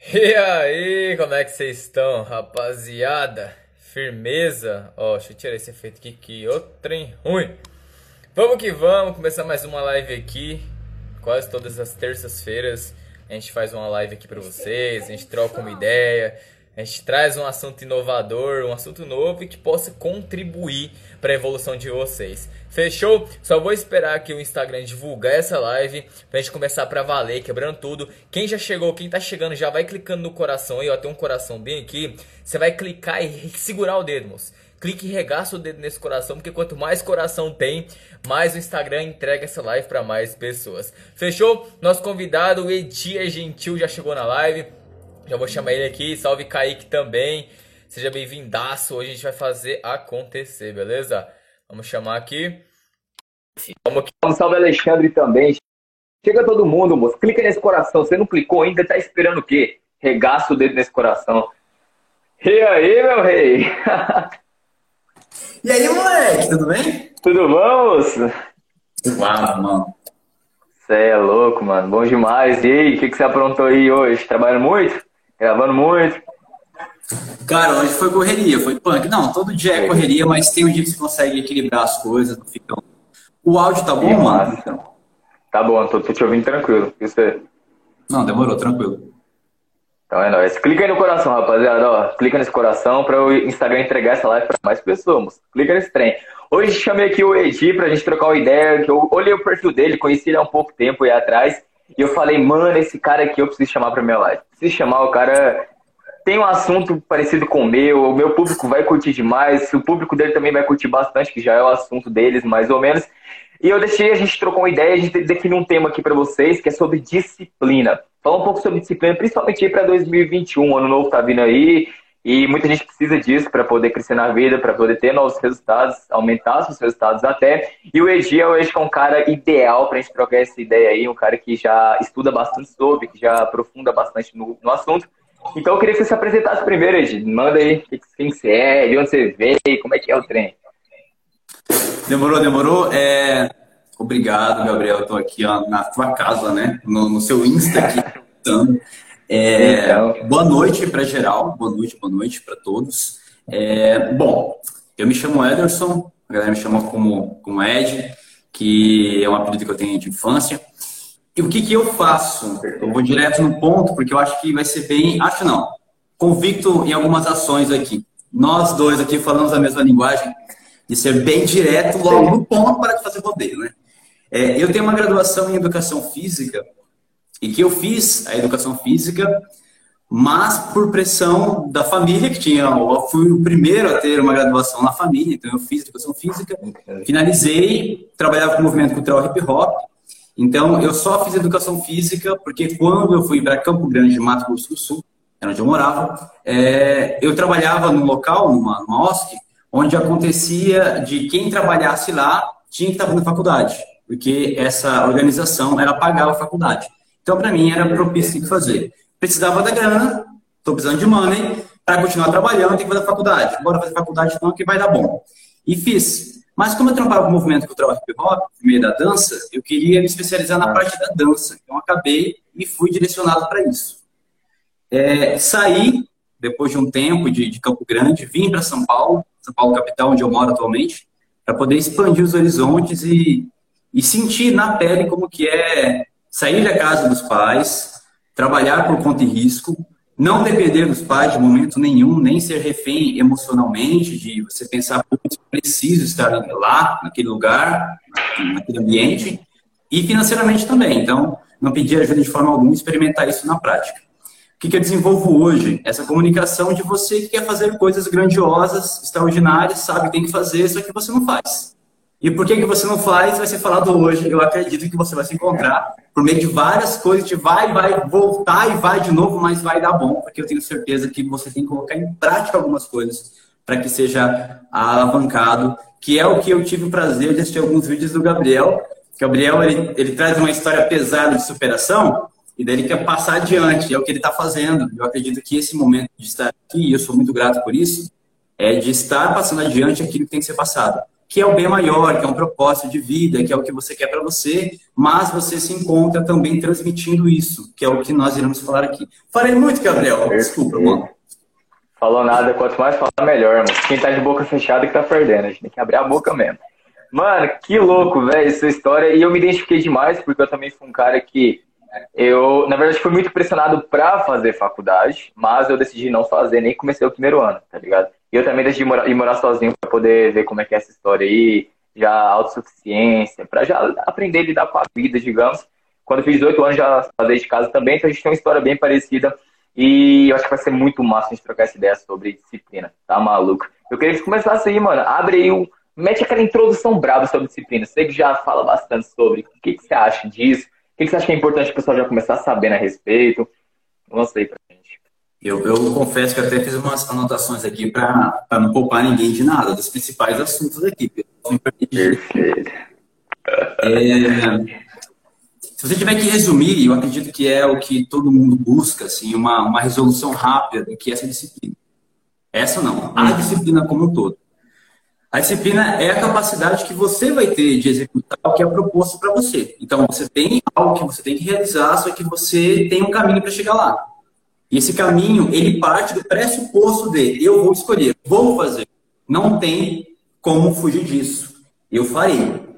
E aí, como é que vocês estão, rapaziada? Firmeza? Ó, deixa eu tirar esse efeito aqui, que outro trem ruim. Vamos que vamos, começar mais uma live aqui. Quase todas as terças-feiras a gente faz uma live aqui pra vocês, a gente troca uma ideia, a gente traz um assunto inovador, um assunto novo e que possa contribuir para a evolução de vocês. Fechou? Só vou esperar aqui o Instagram divulgar essa live pra gente começar pra valer, quebrando tudo. Quem já chegou, quem tá chegando, já vai clicando no coração aí, ó, tem um coração bem aqui. Você vai clicar e segurar o dedo, moço. Clique e regaça o dedo nesse coração, porque quanto mais coração tem, mais o Instagram entrega essa live para mais pessoas. Fechou? Nosso convidado, o Edir Gentil, já chegou na live. Já vou chamar ele aqui. Salve Kaique também. Seja bem-vindaço. Hoje a gente vai fazer acontecer, beleza? Vamos chamar aqui. Vamos aqui. Salve Alexandre também. Chega todo mundo, moço. Clica nesse coração. Você não clicou ainda, tá esperando o quê? Regaça o dedo nesse coração. E aí, meu rei? e aí, moleque, tudo bem? Tudo bom, moço? Uau, mano. Você é louco, mano. Bom demais. E aí, o que, que você aprontou aí hoje? Trabalhando muito? Gravando muito? Cara, hoje foi correria, foi punk. Não, todo dia é correria, mas tem um dia que você consegue equilibrar as coisas, não fica... O áudio tá bom, mano? Tá bom, tô, tô te ouvindo tranquilo. Você? Não, demorou, tranquilo. Então é nóis. Clica aí no coração, rapaziada. Ó, clica nesse coração para o Instagram entregar essa live para mais pessoas. Clica nesse trem. Hoje chamei aqui o Edi pra gente trocar uma ideia, que eu olhei o perfil dele, conheci ele há um pouco tempo aí atrás. E eu falei, mano, esse cara aqui eu preciso chamar pra minha live. Preciso chamar o cara. Tem um assunto parecido com o meu, o meu público vai curtir demais, o público dele também vai curtir bastante, que já é o assunto deles, mais ou menos. E eu deixei, a gente trocou uma ideia, a gente definiu um tema aqui para vocês, que é sobre disciplina. Falar um pouco sobre disciplina, principalmente aí para 2021, ano novo tá vindo aí, e muita gente precisa disso para poder crescer na vida, para poder ter novos resultados, aumentar seus resultados até. E o Egi, eu acho que é um cara ideal para a gente trocar essa ideia aí, um cara que já estuda bastante sobre, que já aprofunda bastante no, no assunto. Então eu queria que você se apresentasse primeiro, Egi. Manda aí quem você é, de onde você veio, como é que é o trem. Demorou, demorou. É... Obrigado, Gabriel. Estou aqui ó, na tua casa, né? No, no seu Insta aqui. É, então. Boa noite para geral, boa noite, boa noite para todos. É, bom, eu me chamo Ederson, a galera me chama como, como Ed, que é um apelido que eu tenho de infância. E o que, que eu faço? Eu vou direto no ponto, porque eu acho que vai ser bem. Acho não, convicto em algumas ações aqui. Nós dois aqui falamos a mesma linguagem, de ser bem direto logo no ponto para de fazer rodeio, né? É, eu tenho uma graduação em educação física e que eu fiz a educação física, mas por pressão da família que tinha, eu fui o primeiro a ter uma graduação na família, então eu fiz educação física, finalizei, trabalhava com movimento cultural hip hop, então eu só fiz educação física porque quando eu fui para Campo Grande, Mato Grosso do Sul, era onde eu morava, é, eu trabalhava num local, numa, numa OSC, onde acontecia de quem trabalhasse lá tinha que estar na faculdade, porque essa organização era pagar a faculdade. Então, para mim, era propício que fazer. Precisava da grana, estou precisando de money, para continuar trabalhando, tem que fazer faculdade. Bora fazer faculdade então, que vai dar bom. E fiz. Mas como eu trabalhava com o movimento cultural hip hop, no meio da dança, eu queria me especializar na parte da dança. Então, acabei e fui direcionado para isso. É, saí, depois de um tempo de, de Campo Grande, vim para São Paulo, São Paulo capital, onde eu moro atualmente, para poder expandir os horizontes e, e sentir na pele como que é sair da casa dos pais, trabalhar por conta e risco, não depender dos pais de momento nenhum, nem ser refém emocionalmente, de você pensar, putz, preciso estar lá, naquele lugar, naquele ambiente, e financeiramente também. Então, não pedir ajuda de forma alguma, experimentar isso na prática. O que, que eu desenvolvo hoje? Essa comunicação de você que quer fazer coisas grandiosas, extraordinárias, sabe que tem que fazer, só que você não faz. E por que, que você não faz vai ser falado hoje. Eu acredito que você vai se encontrar por meio de várias coisas, de vai, vai voltar e vai de novo, mas vai dar bom, porque eu tenho certeza que você tem que colocar em prática algumas coisas para que seja alavancado, que é o que eu tive o prazer de assistir alguns vídeos do Gabriel. Gabriel, ele, ele traz uma história pesada de superação, e daí ele quer passar adiante, é o que ele está fazendo. Eu acredito que esse momento de estar aqui, e eu sou muito grato por isso, é de estar passando adiante aquilo que tem que ser passado que é o bem maior, que é um propósito de vida, que é o que você quer para você, mas você se encontra também transmitindo isso, que é o que nós iremos falar aqui. Falei muito, Gabriel. Desculpa, mano. Falou nada, quanto mais falar, melhor, mano. Quem tá de boca fechada que tá perdendo, a gente tem que abrir a boca mesmo. Mano, que louco, velho, essa história. E eu me identifiquei demais, porque eu também fui um cara que. Eu, na verdade, fui muito pressionado pra fazer faculdade, mas eu decidi não fazer, nem comecei o primeiro ano, tá ligado? E eu também decidi morar, ir morar sozinho pra poder ver como é que é essa história aí, já autossuficiência, pra já aprender a lidar com a vida, digamos. Quando eu fiz 18 anos, já fazer de casa também, então a gente tem uma história bem parecida. E eu acho que vai ser muito massa a gente trocar essa ideia sobre disciplina, tá maluco? Eu queria que começasse aí, mano. Abre aí um mete aquela introdução brava sobre disciplina. Você que já fala bastante sobre. O que, que você acha disso? O que, que você acha que é importante o pessoal já começar a saber a respeito? Lança aí pra gente. Eu, eu confesso que até fiz umas anotações aqui para não poupar ninguém de nada, dos principais assuntos aqui. Perfeito. É, se você tiver que resumir, eu acredito que é o que todo mundo busca, assim, uma, uma resolução rápida do que é essa disciplina. Essa não, a disciplina como um todo. A disciplina é a capacidade que você vai ter de executar o que é proposto para você. Então, você tem algo que você tem que realizar, só que você tem um caminho para chegar lá. E esse caminho, ele parte do pressuposto de eu vou escolher, vou fazer. Não tem como fugir disso. Eu farei.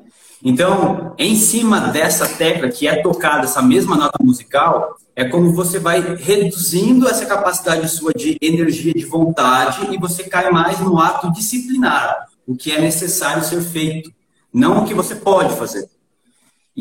Então, em cima dessa tecla que é tocada, essa mesma nota musical, é como você vai reduzindo essa capacidade sua de energia, de vontade, e você cai mais no ato disciplinar o que é necessário ser feito, não o que você pode fazer.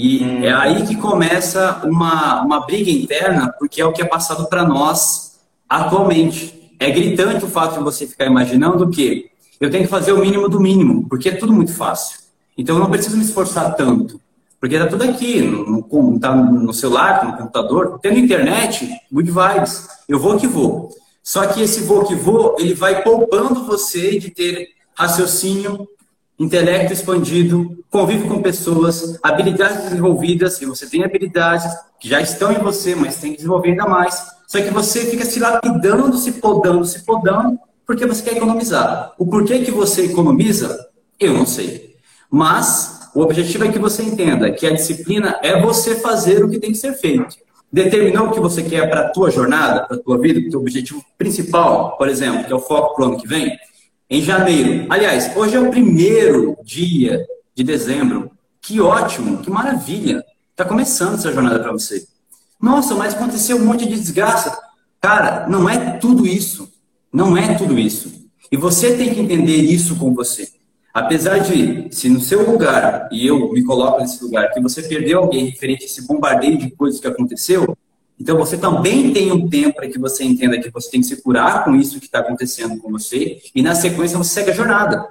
E hum. é aí que começa uma, uma briga interna, porque é o que é passado para nós atualmente. É gritante o fato de você ficar imaginando que eu tenho que fazer o mínimo do mínimo, porque é tudo muito fácil. Então eu não preciso me esforçar tanto, porque está tudo aqui, no, no, tá no celular, no computador, tendo internet, good vibes, eu vou que vou. Só que esse vou que vou, ele vai poupando você de ter raciocínio, intelecto expandido, convive com pessoas, habilidades desenvolvidas, e você tem habilidades que já estão em você, mas tem que desenvolver ainda mais. Só que você fica se lapidando, se podando, se podando, porque você quer economizar. O porquê que você economiza, eu não sei. Mas o objetivo é que você entenda que a disciplina é você fazer o que tem que ser feito. Determinar o que você quer para a tua jornada, para a tua vida, para o teu objetivo principal, por exemplo, que é o foco para o ano que vem, em janeiro. Aliás, hoje é o primeiro dia de dezembro. Que ótimo, que maravilha. Está começando essa jornada para você. Nossa, mas aconteceu um monte de desgraça. Cara, não é tudo isso. Não é tudo isso. E você tem que entender isso com você. Apesar de, se no seu lugar, e eu me coloco nesse lugar, que você perdeu alguém referente a esse bombardeio de coisas que aconteceu, então você também tem um tempo para que você entenda que você tem que se curar com isso que está acontecendo com você e na sequência você segue a jornada.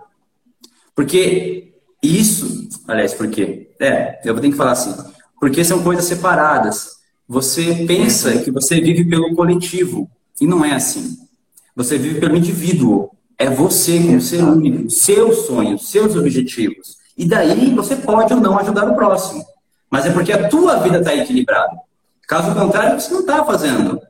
Porque isso, aliás, por quê? É, eu vou ter que falar assim, porque são coisas separadas. Você pensa que você vive pelo coletivo e não é assim. Você vive pelo indivíduo. É você como ser único, seus sonhos, seus objetivos. E daí você pode ou não ajudar o próximo. Mas é porque a tua vida está equilibrada. Caso contrário, você não está fazendo.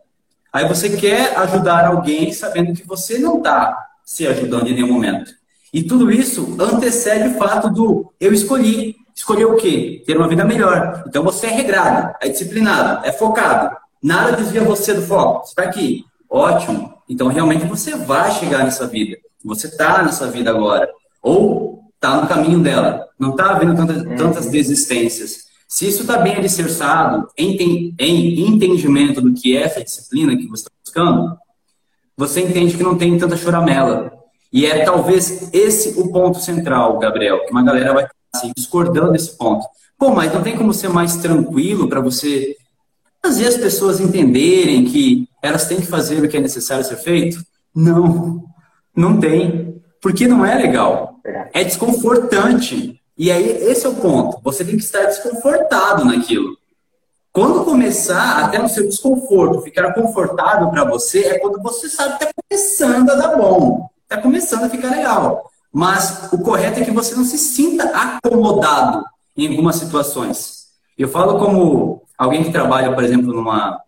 Aí você quer ajudar alguém sabendo que você não está se ajudando em nenhum momento. E tudo isso antecede o fato do eu escolhi. Escolher o quê? Ter uma vida melhor. Então você é regrado, é disciplinado, é focado. Nada desvia você do foco. Você está aqui. Ótimo. Então realmente você vai chegar nessa vida. Você está nessa vida agora. Ou está no caminho dela. Não está havendo tantas, tantas desistências. Se isso está bem alicerçado em, em entendimento do que é essa disciplina que você está buscando, você entende que não tem tanta choramela. E é talvez esse o ponto central, Gabriel, que uma galera vai assim, discordando desse ponto. Pô, mas não tem como ser mais tranquilo para você fazer as pessoas entenderem que elas têm que fazer o que é necessário ser feito? Não, não tem. Porque não é legal. É desconfortante. E aí, esse é o ponto. Você tem que estar desconfortado naquilo. Quando começar, até no seu desconforto, ficar confortável para você, é quando você sabe que está começando a dar bom. Está começando a ficar legal. Mas o correto é que você não se sinta acomodado em algumas situações. Eu falo como alguém que trabalha, por exemplo, numa,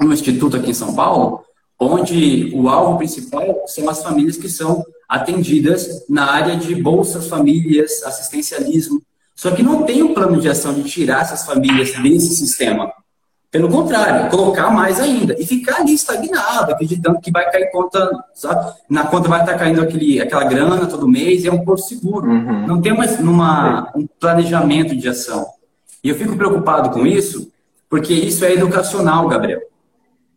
num instituto aqui em São Paulo, onde o alvo principal são as famílias que são atendidas na área de bolsas famílias, assistencialismo. Só que não tem um plano de ação de tirar essas famílias desse sistema. Pelo contrário, colocar mais ainda. E ficar ali estagnado, acreditando que vai cair conta, sabe? Na conta vai estar caindo aquele, aquela grana todo mês, é um porto seguro. Uhum. Não tem mais numa, um planejamento de ação. E eu fico preocupado com isso, porque isso é educacional, Gabriel.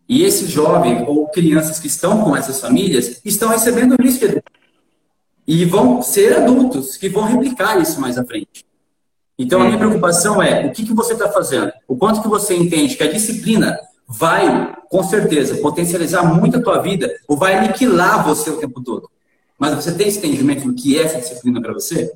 E esse jovem ou crianças que estão com essas famílias estão recebendo isso de educação. E vão ser adultos que vão replicar isso mais à frente. Então, a minha preocupação é o que, que você está fazendo? O quanto que você entende que a disciplina vai, com certeza, potencializar muito a tua vida ou vai aniquilar você o tempo todo. Mas você tem esse entendimento do que é essa disciplina para você?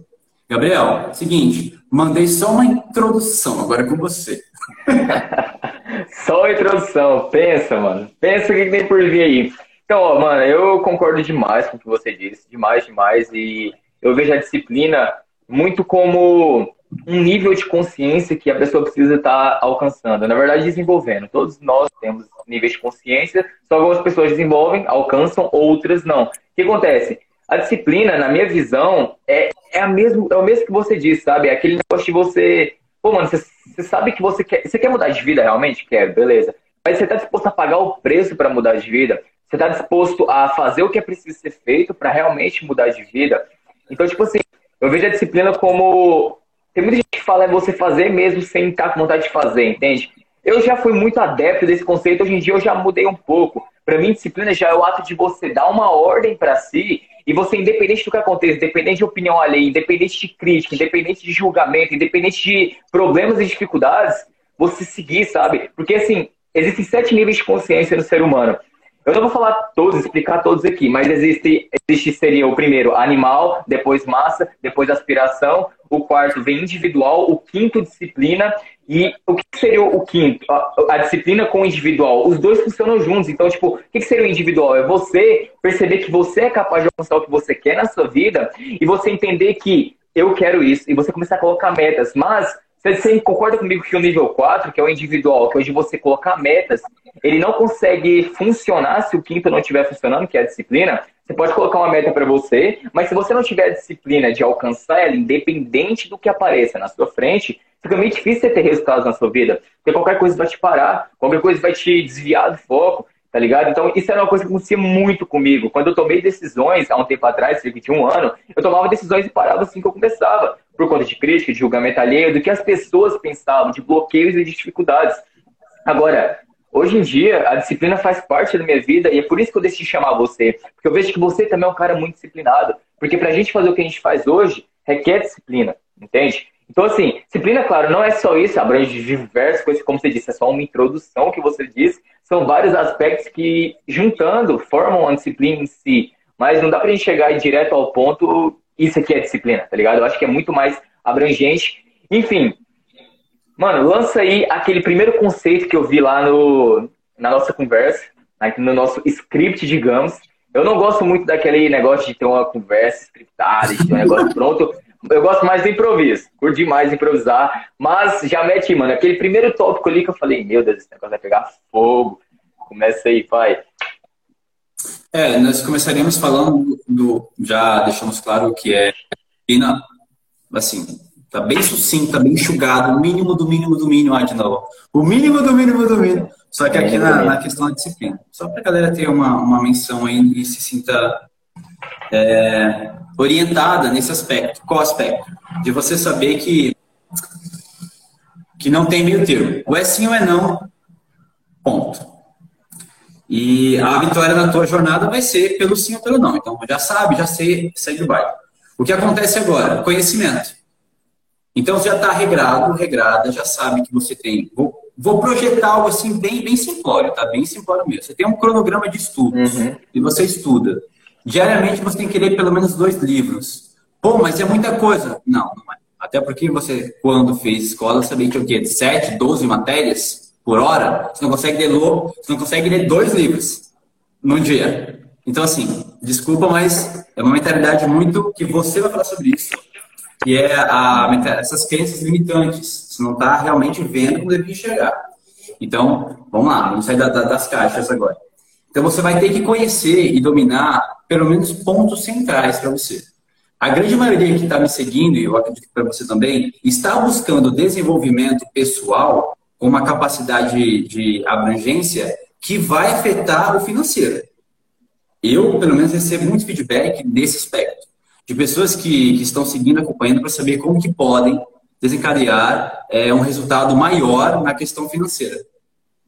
Gabriel, seguinte, mandei só uma introdução, agora é com você. só a introdução, pensa, mano. Pensa o que, que tem por vir aí. Então, ó, mano, eu concordo demais com o que você disse, demais, demais, e eu vejo a disciplina muito como um nível de consciência que a pessoa precisa estar tá alcançando. Na verdade, desenvolvendo. Todos nós temos níveis de consciência, só algumas pessoas desenvolvem, alcançam, outras não. O que acontece? A disciplina, na minha visão, é, é, a mesmo, é o mesmo que você disse, sabe? É aquele negócio de você. Pô, mano, você, você sabe que você quer. Você quer mudar de vida realmente? Quer, beleza. Mas você está disposto a pagar o preço para mudar de vida? Você está disposto a fazer o que é preciso ser feito para realmente mudar de vida? Então, tipo assim, eu vejo a disciplina como tem muita gente que fala é você fazer mesmo sem estar com vontade de fazer, entende? Eu já fui muito adepto desse conceito, hoje em dia eu já mudei um pouco. Para mim, disciplina já é o ato de você dar uma ordem para si e você, independente do que aconteça, independente de opinião alheia, independente de crítica, independente de julgamento, independente de problemas e dificuldades, você seguir, sabe? Porque, assim, existem sete níveis de consciência no ser humano. Eu não vou falar todos, explicar todos aqui, mas existe, existe seria o primeiro animal, depois massa, depois aspiração, o quarto vem individual, o quinto disciplina e o que seria o quinto? A, a disciplina com o individual. Os dois funcionam juntos. Então, tipo, o que seria o individual? É você perceber que você é capaz de alcançar o que você quer na sua vida e você entender que eu quero isso e você começar a colocar metas. Mas você concorda comigo que o nível 4, que é o individual, que é onde você colocar metas, ele não consegue funcionar se o quinto não estiver funcionando, que é a disciplina? Você pode colocar uma meta para você, mas se você não tiver a disciplina de alcançar ela, independente do que apareça na sua frente, fica meio difícil você ter resultados na sua vida. Porque qualquer coisa vai te parar, qualquer coisa vai te desviar do foco, tá ligado? Então, isso era uma coisa que acontecia muito comigo. Quando eu tomei decisões, há um tempo atrás, cerca de um ano, eu tomava decisões e parava assim que eu começava por conta de crítica, de julgamento alheio, do que as pessoas pensavam, de bloqueios e de dificuldades. Agora, hoje em dia, a disciplina faz parte da minha vida e é por isso que eu decidi chamar você. Porque eu vejo que você também é um cara muito disciplinado. Porque pra gente fazer o que a gente faz hoje, requer disciplina, entende? Então, assim, disciplina, claro, não é só isso, abrange diversas coisas, como você disse, é só uma introdução que você disse. São vários aspectos que, juntando, formam a disciplina em si. Mas não dá pra gente chegar direto ao ponto isso aqui é disciplina, tá ligado? Eu acho que é muito mais abrangente. Enfim, mano, lança aí aquele primeiro conceito que eu vi lá no, na nossa conversa, aqui no nosso script, digamos. Eu não gosto muito daquele negócio de ter uma conversa scriptada, de ter um negócio pronto. Eu gosto mais do improviso, curto demais improvisar, mas já mete, mano, aquele primeiro tópico ali que eu falei, meu Deus, esse negócio vai pegar fogo. Começa aí, vai. É, nós começaríamos falando do. Já deixamos claro que é. Assim, tá bem sucinto, tá bem enxugado, o mínimo do mínimo do mínimo, ah, de novo. O mínimo do mínimo do mínimo. Só que aqui na, na questão da disciplina. Só para a galera ter uma, uma menção aí e se sinta é, orientada nesse aspecto. Qual aspecto? De você saber que, que não tem meio termo. Ou é sim ou é não. Ponto. E a vitória na tua jornada vai ser pelo sim ou pelo não. Então, já sabe, já sei, segue o baile. O que acontece agora? Conhecimento. Então, você já está regrado, regrada, já sabe que você tem. Vou, vou, projetar algo assim bem, bem simplório, tá? Bem simplório mesmo. Você tem um cronograma de estudos uhum. e você estuda. Diariamente você tem que ler pelo menos dois livros. Pô, mas é muita coisa. Não, não é. Até porque você, quando fez escola, sabia que o quê? Sete, doze matérias? por hora, você não consegue ler, você não consegue ler dois livros num dia. Então, assim, desculpa, mas é uma mentalidade muito que você vai falar sobre isso. Que é a, essas crenças limitantes. Você não está realmente vendo como deve enxergar. Então, vamos lá, vamos sair da, da, das caixas agora. Então você vai ter que conhecer e dominar pelo menos pontos centrais para você. A grande maioria que está me seguindo, e eu acredito que para você também, está buscando desenvolvimento pessoal com uma capacidade de abrangência que vai afetar o financeiro. Eu, pelo menos, recebo muito feedback nesse aspecto, de pessoas que, que estão seguindo, acompanhando, para saber como que podem desencadear é, um resultado maior na questão financeira.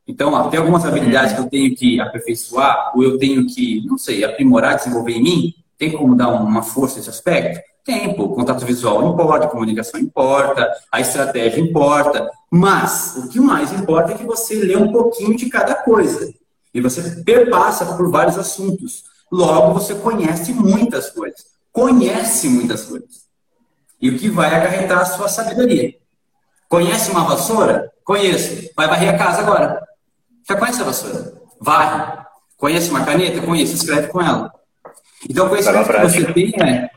Então, tem algumas habilidades que eu tenho que aperfeiçoar, ou eu tenho que, não sei, aprimorar, desenvolver em mim. Tem como dar uma força nesse aspecto? Tempo, contato visual importa, comunicação importa, a estratégia importa. Mas o que mais importa é que você lê um pouquinho de cada coisa. E você perpassa por vários assuntos. Logo, você conhece muitas coisas. Conhece muitas coisas. E o que vai acarretar a sua sabedoria. Conhece uma vassoura? Conheço. Vai varrer a casa agora. Já conhece a vassoura? Varre. Conhece uma caneta? Conheço. Escreve com ela. Então, o conhecimento que você tem é.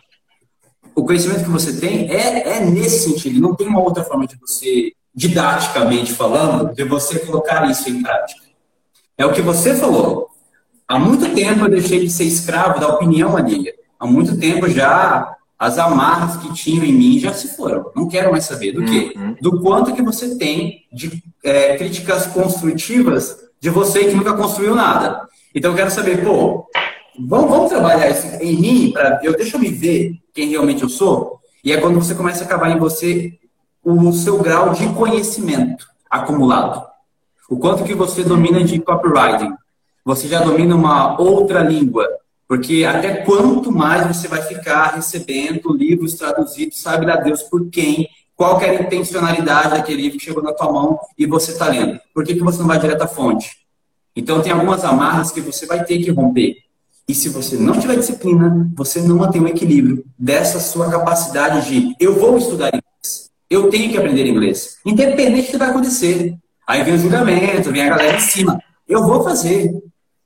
O conhecimento que você tem é, é nesse sentido. Não tem uma outra forma de você, didaticamente falando, de você colocar isso em prática. É o que você falou. Há muito tempo eu deixei de ser escravo da opinião alheia. Há muito tempo já as amarras que tinham em mim já se foram. Não quero mais saber do quê? Uhum. Do quanto que você tem de é, críticas construtivas de você que nunca construiu nada. Então eu quero saber, pô, vamos, vamos trabalhar isso em mim para eu deixa eu me ver quem realmente eu sou. E é quando você começa a acabar em você o seu grau de conhecimento acumulado. O quanto que você domina de copywriting. Você já domina uma outra língua. Porque até quanto mais você vai ficar recebendo livros traduzidos, sabe lá Deus por quem, qual que era a intencionalidade daquele livro que chegou na tua mão e você está lendo. Por que, que você não vai direto à fonte? Então tem algumas amarras que você vai ter que romper. E se você não tiver disciplina, você não mantém o equilíbrio dessa sua capacidade de eu vou estudar inglês, eu tenho que aprender inglês, independente do que vai acontecer. Aí vem o julgamento, vem a galera em cima. Eu vou fazer.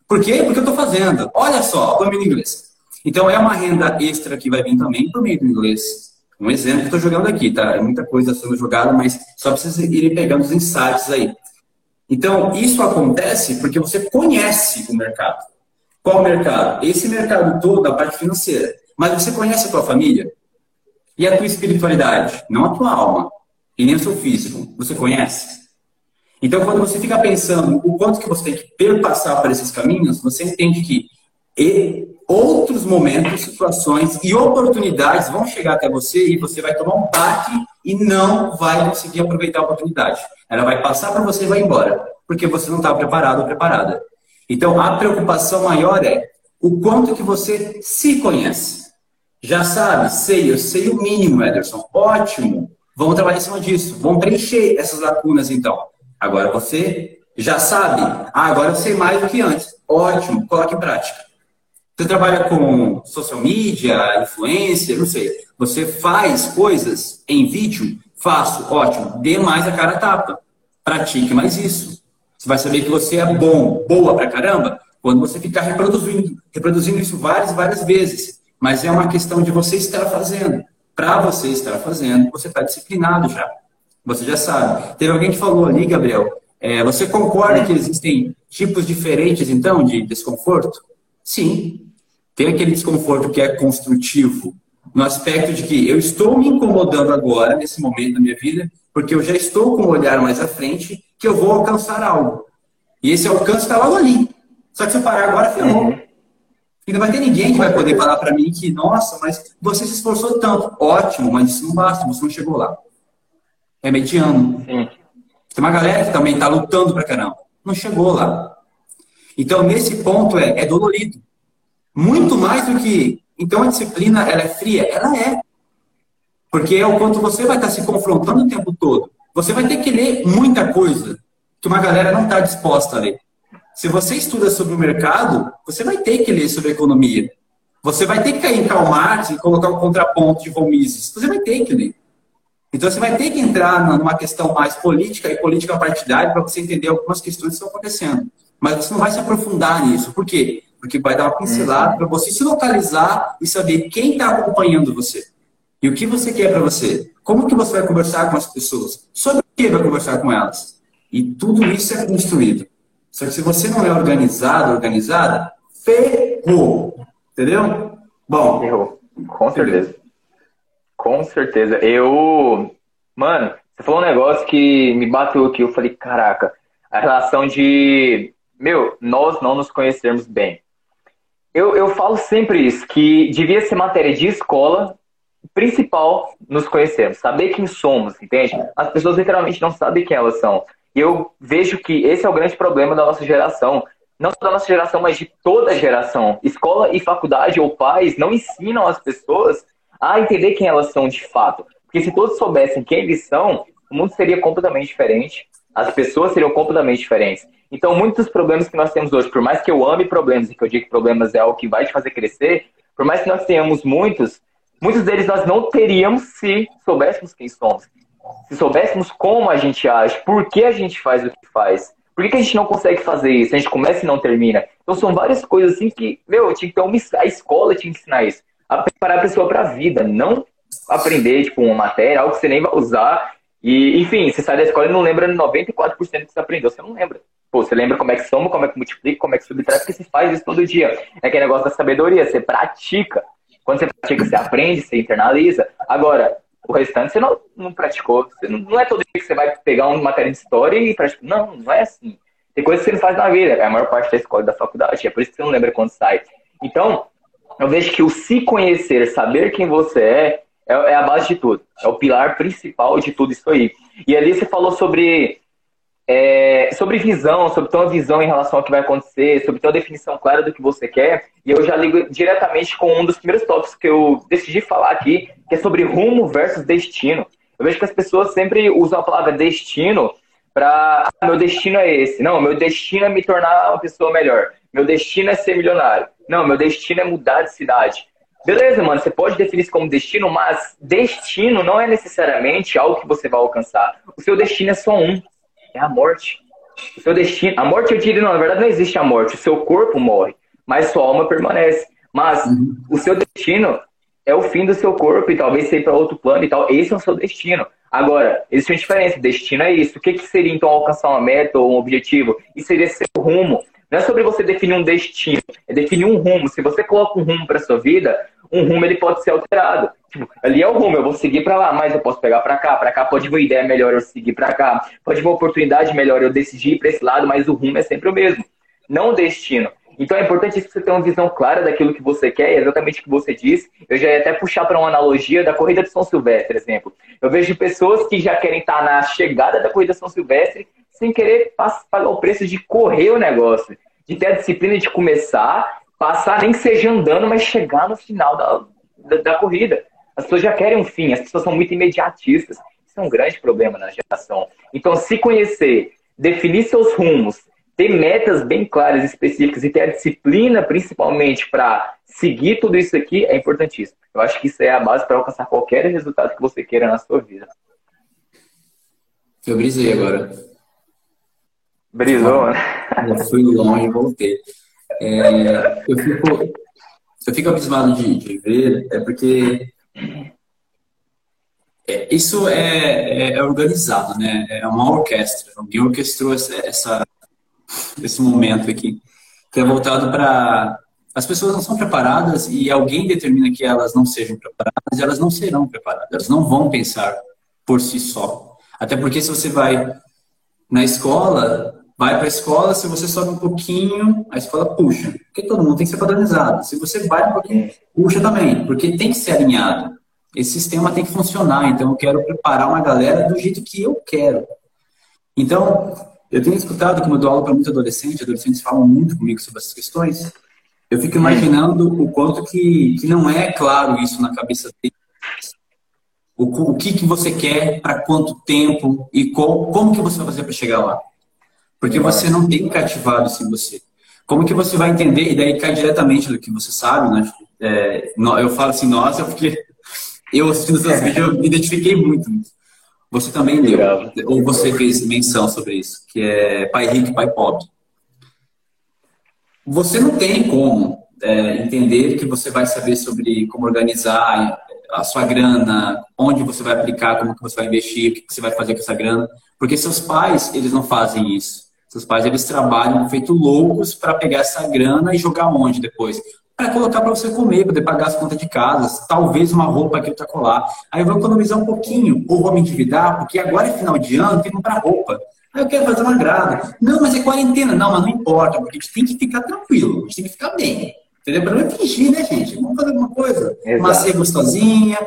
Por quê? Porque eu estou fazendo. Olha só, domino inglês. Então é uma renda extra que vai vir também por meio do inglês. Um exemplo que estou jogando aqui, tá? É muita coisa sendo jogada, mas só precisa ir pegando os insights aí. Então, isso acontece porque você conhece o mercado. Qual mercado? Esse mercado todo, a parte financeira. Mas você conhece a tua família? E a tua espiritualidade? Não a tua alma. E nem o seu físico. Você conhece? Então, quando você fica pensando o quanto que você tem que perpassar por esses caminhos, você entende que outros momentos, situações e oportunidades vão chegar até você e você vai tomar um baque e não vai conseguir aproveitar a oportunidade. Ela vai passar para você e vai embora, porque você não está preparado ou preparada. Então, a preocupação maior é o quanto que você se conhece. Já sabe, sei, eu sei o mínimo, Ederson. Ótimo. Vamos trabalhar em cima disso. Vamos preencher essas lacunas, então. Agora você já sabe. Ah, agora eu sei mais do que antes. Ótimo, coloque em prática. Você trabalha com social media, influência, não sei. Você faz coisas em vídeo? Faço, ótimo. Dê mais a cara tapa. Pratique mais isso. Você vai saber que você é bom, boa pra caramba, quando você ficar reproduzindo, reproduzindo isso várias, várias vezes. Mas é uma questão de você estar fazendo. Para você estar fazendo, você está disciplinado já. Você já sabe. Teve alguém que falou ali, Gabriel, é, você concorda que existem tipos diferentes, então, de desconforto? Sim. Tem aquele desconforto que é construtivo, no aspecto de que eu estou me incomodando agora, nesse momento da minha vida, porque eu já estou com o um olhar mais à frente, que eu vou alcançar algo. E esse alcance está logo ali. Só que se eu parar agora, ferrou. Uhum. E não vai ter ninguém que vai poder falar para mim que, nossa, mas você se esforçou tanto. Ótimo, mas isso não basta, você não chegou lá é mediano. Sim. Tem uma galera que também está lutando para caramba. Não chegou lá. Então, nesse ponto, é, é dolorido. Muito mais do que. Então, a disciplina, ela é fria? Ela é. Porque é o quanto você vai estar tá se confrontando o tempo todo. Você vai ter que ler muita coisa que uma galera não está disposta a ler. Se você estuda sobre o mercado, você vai ter que ler sobre economia. Você vai ter que cair em Karl Marx e colocar um contraponto de von Mises. Você vai ter que ler. Então você vai ter que entrar numa questão mais política e política partidária para você entender algumas questões que estão acontecendo. Mas você não vai se aprofundar nisso. Por quê? Porque vai dar uma pincelada para você se localizar e saber quem está acompanhando você. E o que você quer para você. Como que você vai conversar com as pessoas? Sobre o que vai conversar com elas? E tudo isso é construído. Só que se você não é organizado, organizada, ferrou. Entendeu? Bom. Ferrou. Com certeza. Com certeza. Eu. Mano, você falou um negócio que me bateu aqui. Eu falei, caraca, a relação de. Meu, nós não nos conhecermos bem. Eu, eu falo sempre isso, que devia ser matéria de escola principal nos conhecermos, saber quem somos, entende? As pessoas literalmente não sabem quem elas são. E eu vejo que esse é o grande problema da nossa geração. Não só da nossa geração, mas de toda geração. Escola e faculdade ou pais não ensinam as pessoas a entender quem elas são de fato. Porque se todos soubessem quem eles são, o mundo seria completamente diferente. As pessoas seriam completamente diferentes. Então, muitos dos problemas que nós temos hoje, por mais que eu ame problemas e que eu diga que problemas é algo que vai te fazer crescer, por mais que nós tenhamos muitos, muitos deles nós não teríamos se soubéssemos quem somos. Se soubéssemos como a gente age, por que a gente faz o que faz. Por que, que a gente não consegue fazer isso? A gente começa e não termina. Então são várias coisas assim que, meu, tinha que ter uma, a escola tinha que ensinar isso. A preparar a pessoa para a vida, não aprender, tipo, uma matéria, algo que você nem vai usar. E, enfim, você sai da escola e não lembra 94% do que você aprendeu, você não lembra. Pô, você lembra como é que soma, como é que multiplica, como é que subtrai, porque você faz isso todo dia. É aquele negócio da sabedoria, você pratica. Quando você pratica, você aprende, você internaliza. Agora, o restante você não, não praticou. Você não, não, é todo dia que você vai pegar uma matéria de história e praticar. Não, não é assim. Tem coisas que você não faz na vida. É a maior parte da escola da faculdade. É por isso que você não lembra quando sai. Então, eu vejo que o se conhecer, saber quem você é, é, é a base de tudo. É o pilar principal de tudo isso aí. E ali você falou sobre é, sobre visão, sobre ter uma visão em relação ao que vai acontecer, sobre ter uma definição clara do que você quer. E eu já ligo diretamente com um dos primeiros tópicos que eu decidi falar aqui, que é sobre rumo versus destino. Eu vejo que as pessoas sempre usam a palavra destino para. Ah, meu destino é esse. Não, meu destino é me tornar uma pessoa melhor. Meu destino é ser milionário. Não, meu destino é mudar de cidade. Beleza, mano, você pode definir isso como destino, mas destino não é necessariamente algo que você vai alcançar. O seu destino é só um é a morte. O seu destino. A morte, eu diria, não, na verdade não existe a morte. O seu corpo morre, mas sua alma permanece. Mas uhum. o seu destino é o fim do seu corpo e talvez ser para outro plano e tal. Esse é o seu destino. Agora, existe uma diferença. Destino é isso. O que, que seria então alcançar uma meta ou um objetivo? Isso seria seu rumo. Não é sobre você definir um destino, é definir um rumo. Se você coloca um rumo para sua vida, um rumo ele pode ser alterado. Tipo, ali é o rumo, eu vou seguir para lá, mas eu posso pegar para cá, para cá pode vir uma ideia melhor eu seguir para cá, pode vir uma oportunidade melhor eu decidir ir para esse lado, mas o rumo é sempre o mesmo, não o destino. Então é importante você ter uma visão clara daquilo que você quer, é exatamente o que você disse. Eu já ia até puxar para uma analogia da corrida de São Silvestre, exemplo. Eu vejo pessoas que já querem estar na chegada da corrida de São Silvestre sem querer pagar o preço de correr o negócio, de ter a disciplina de começar, passar nem que seja andando, mas chegar no final da, da, da corrida. As pessoas já querem um fim, as pessoas são muito imediatistas. Isso é um grande problema na geração. Então, se conhecer, definir seus rumos, ter metas bem claras, específicas e ter a disciplina, principalmente, para seguir tudo isso aqui, é importantíssimo. Eu acho que isso é a base para alcançar qualquer resultado que você queira na sua vida. Eu brisei agora. Brisou, né? Eu fui longe e voltei. É, eu, fico, eu fico abismado de, de ver, é porque é, isso é, é, é, organizado, né? É uma orquestra. Alguém orquestrou essa, essa, esse momento aqui, que é voltado para. As pessoas não são preparadas e alguém determina que elas não sejam preparadas e elas não serão preparadas. Elas não vão pensar por si só. Até porque se você vai na escola, vai para a escola, se você sobe um pouquinho, a escola puxa. Porque todo mundo tem que ser padronizado. Se você vai um pouquinho, puxa também, porque tem que ser alinhado. Esse sistema tem que funcionar, então eu quero preparar uma galera do jeito que eu quero. Então, eu tenho escutado, como eu dou aula para muitos adolescentes, adolescentes falam muito comigo sobre essas questões, eu fico imaginando o quanto que, que não é claro isso na cabeça deles. O, o que, que você quer, para quanto tempo e como que você vai fazer para chegar lá. Porque você não tem cativado isso em você. Como que você vai entender? E daí cai diretamente do que você sabe, né? É, eu falo assim, nossa, porque eu assistindo seus vídeos eu me identifiquei muito. Você também leu, ou você fez menção sobre isso, que é pai rico pai pobre. Você não tem como é, entender que você vai saber sobre como organizar a sua grana, onde você vai aplicar, como que você vai investir, o que você vai fazer com essa grana, porque seus pais, eles não fazem isso. Seus pais, eles trabalham feito loucos para pegar essa grana e jogar onde depois? Para colocar para você comer, poder pagar as contas de casa, talvez uma roupa aqui para colar. Aí eu vou economizar um pouquinho, ou vou me endividar, porque agora é final de ano, tem que comprar roupa. Aí eu quero fazer uma grada. Não, mas é quarentena. Não, mas não importa, porque a gente tem que ficar tranquilo, a gente tem que ficar bem. Entendeu? Para não fingir, né, gente? Vamos fazer alguma coisa. Exato. Uma ceia gostosinha.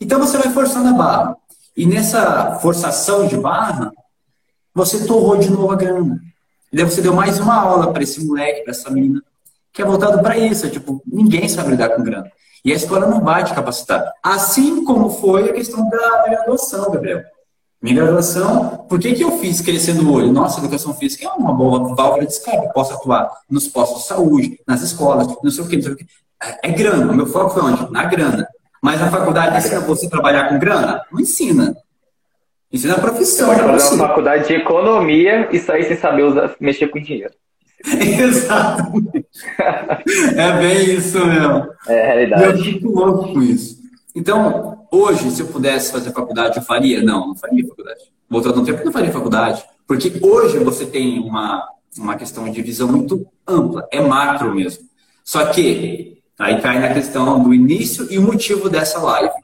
Então você vai forçando a barra. E nessa forçação de barra, você torrou de novo a grana. E daí você deu mais uma aula para esse moleque, para essa menina, que é voltado para isso. É tipo, ninguém sabe lidar com grana. E a escola não vai te capacitar. Assim como foi a questão da graduação, Gabriel. Minha graduação, por que, que eu fiz crescendo o olho? Nossa, educação física é uma boa válvula de escape. Posso atuar nos postos de saúde, nas escolas, não sei o quê, não sei o quê. É, é grana. O meu foco foi onde? Na grana. Mas a faculdade ensina você trabalhar com grana? Não ensina. Ensina a profissão. Você pode fazer uma faculdade de economia e sair sem saber usar, mexer com dinheiro. Exatamente. é bem isso mesmo. É a realidade. Eu fico louco com isso. Então, Hoje, se eu pudesse fazer faculdade, eu faria? Não, não faria faculdade. Voltando no tempo, não faria faculdade. Porque hoje você tem uma, uma questão de visão muito ampla, é macro mesmo. Só que, aí cai na questão do início e o motivo dessa live.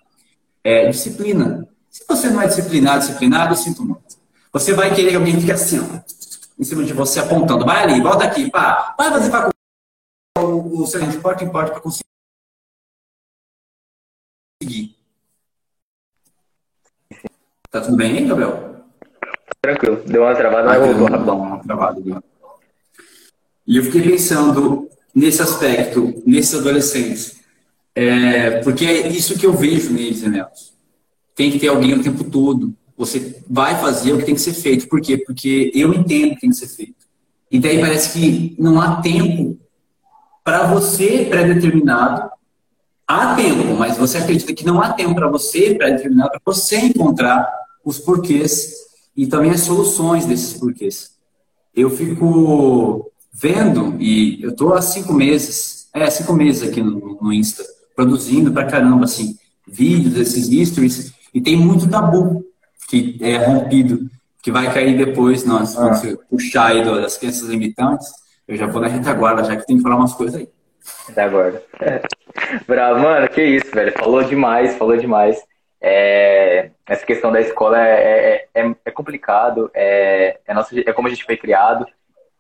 É disciplina. Se você não é disciplinado, disciplinado, eu sinto muito. Você vai querer que alguém fique assim, ó, em cima de você, apontando. Vai ali, volta aqui, pá, vai fazer faculdade. O, o seu porta em porta para conseguir Tá tudo bem aí, Gabriel? Tranquilo. Deu uma travada, mas voltou rapidão. Uma travada. E eu fiquei pensando nesse aspecto, nesses adolescentes. É, porque é isso que eu vejo neles, né? Tem que ter alguém o tempo todo. Você vai fazer o que tem que ser feito. Por quê? Porque eu entendo que tem que ser feito. E daí parece que não há tempo para você pré-determinado há tempo, mas você acredita que não há tempo para você, pré-determinado, para você encontrar os porquês e também as soluções desses porquês. Eu fico vendo, e eu estou há cinco meses, é, cinco meses aqui no, no Insta, produzindo pra caramba, assim, vídeos, esses histories, e tem muito tabu que é rompido, que vai cair depois, nós, ah. você puxar aí das crenças limitantes, eu já vou na retaguarda, já que tem que falar umas coisas aí. Retaguarda. Bravo, mano, que isso, velho. Falou demais, falou demais. É, essa questão da escola é, é, é, é complicado, é, é, nosso, é como a gente foi criado.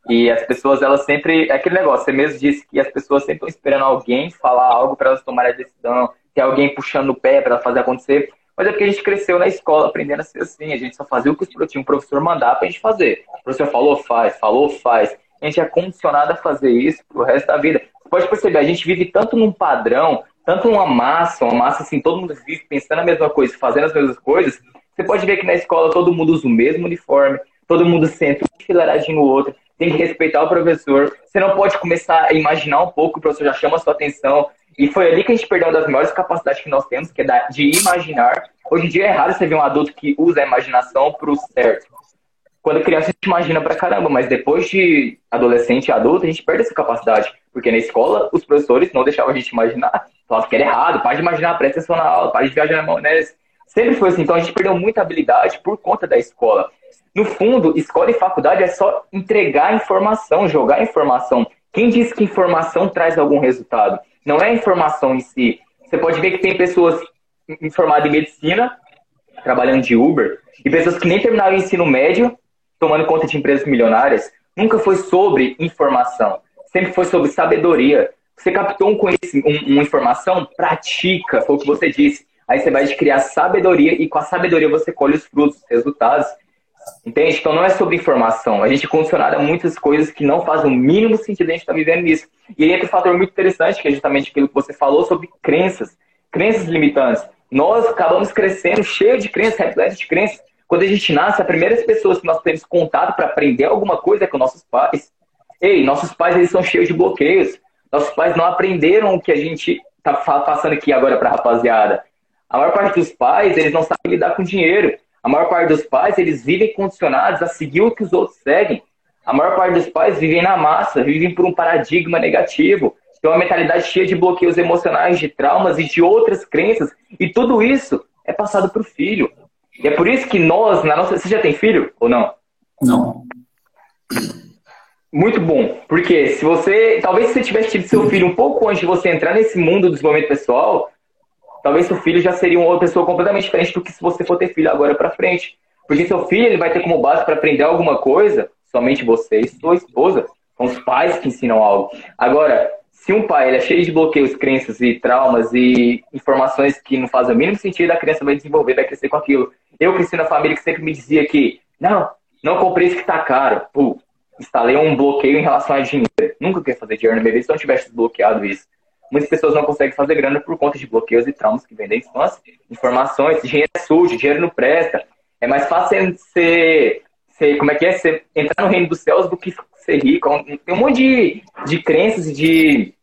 E as pessoas, elas sempre. É aquele negócio, você mesmo disse que as pessoas sempre estão esperando alguém falar algo para elas tomarem a decisão, ter alguém puxando o pé para fazer acontecer. Mas é porque a gente cresceu na escola aprendendo a ser assim. A gente só fazia o que o professor mandar pra gente fazer. O professor falou, faz, falou, faz. A gente é condicionado a fazer isso pro resto da vida pode perceber, a gente vive tanto num padrão, tanto numa massa, uma massa assim, todo mundo vive pensando a mesma coisa, fazendo as mesmas coisas. Você pode ver que na escola todo mundo usa o mesmo uniforme, todo mundo senta um enfileiradinho no outro, tem que respeitar o professor. Você não pode começar a imaginar um pouco, o professor já chama a sua atenção. E foi ali que a gente perdeu uma das maiores capacidades que nós temos, que é de imaginar. Hoje em dia é raro você ver um adulto que usa a imaginação para o certo quando criança a gente imagina pra caramba, mas depois de adolescente e adulto, a gente perde essa capacidade. Porque na escola, os professores não deixavam a gente imaginar. Falavam que era errado, para de imaginar, presta atenção na aula, para de viajar na maionese. Sempre foi assim. Então a gente perdeu muita habilidade por conta da escola. No fundo, escola e faculdade é só entregar informação, jogar informação. Quem diz que informação traz algum resultado? Não é a informação em si. Você pode ver que tem pessoas formadas em medicina, trabalhando de Uber, e pessoas que nem terminaram o ensino médio tomando conta de empresas milionárias, nunca foi sobre informação, sempre foi sobre sabedoria. Você captou um um, uma informação, pratica, foi o que você disse. Aí você vai criar sabedoria e com a sabedoria você colhe os frutos, os resultados. Entende? Então não é sobre informação. A gente é condicionado a muitas coisas que não fazem o mínimo sentido a gente estar tá vivendo nisso. E aí entra um fator muito interessante, que é justamente aquilo que você falou sobre crenças. Crenças limitantes. Nós acabamos crescendo cheio de crenças, repleto de crenças. Quando a gente nasce, as primeiras pessoas que nós temos contato para aprender alguma coisa é com nossos pais. Ei, nossos pais eles são cheios de bloqueios. Nossos pais não aprenderam o que a gente está passando aqui agora para a rapaziada. A maior parte dos pais, eles não sabem lidar com dinheiro. A maior parte dos pais, eles vivem condicionados a seguir o que os outros seguem. A maior parte dos pais vivem na massa, vivem por um paradigma negativo. Tem uma mentalidade cheia de bloqueios emocionais, de traumas e de outras crenças. E tudo isso é passado para o filho. E é por isso que nós, na nossa. Você já tem filho ou não? Não. Muito bom, porque se você, talvez se você tivesse tido seu filho um pouco antes de você entrar nesse mundo do desenvolvimento pessoal, talvez seu filho já seria uma pessoa completamente diferente do que se você for ter filho agora para frente. Porque seu filho ele vai ter como base para aprender alguma coisa, somente você e sua esposa, são os pais que ensinam algo. Agora, se um pai ele é cheio de bloqueios, crenças e traumas e informações que não fazem o mínimo sentido, a criança vai desenvolver, vai crescer com aquilo. Eu cresci na família que sempre me dizia que, não, não comprei isso que tá caro. Pô, instalei um bloqueio em relação a dinheiro. Nunca queria fazer dinheiro na minha vida se eu não tivesse desbloqueado isso. Muitas pessoas não conseguem fazer grana por conta de bloqueios e traumas que vêm da infância. Informações, dinheiro é sujo, dinheiro não presta. É mais fácil ser, ser como é que é, ser, entrar no reino dos céus do que ser rico. Tem um monte de, de crenças e de,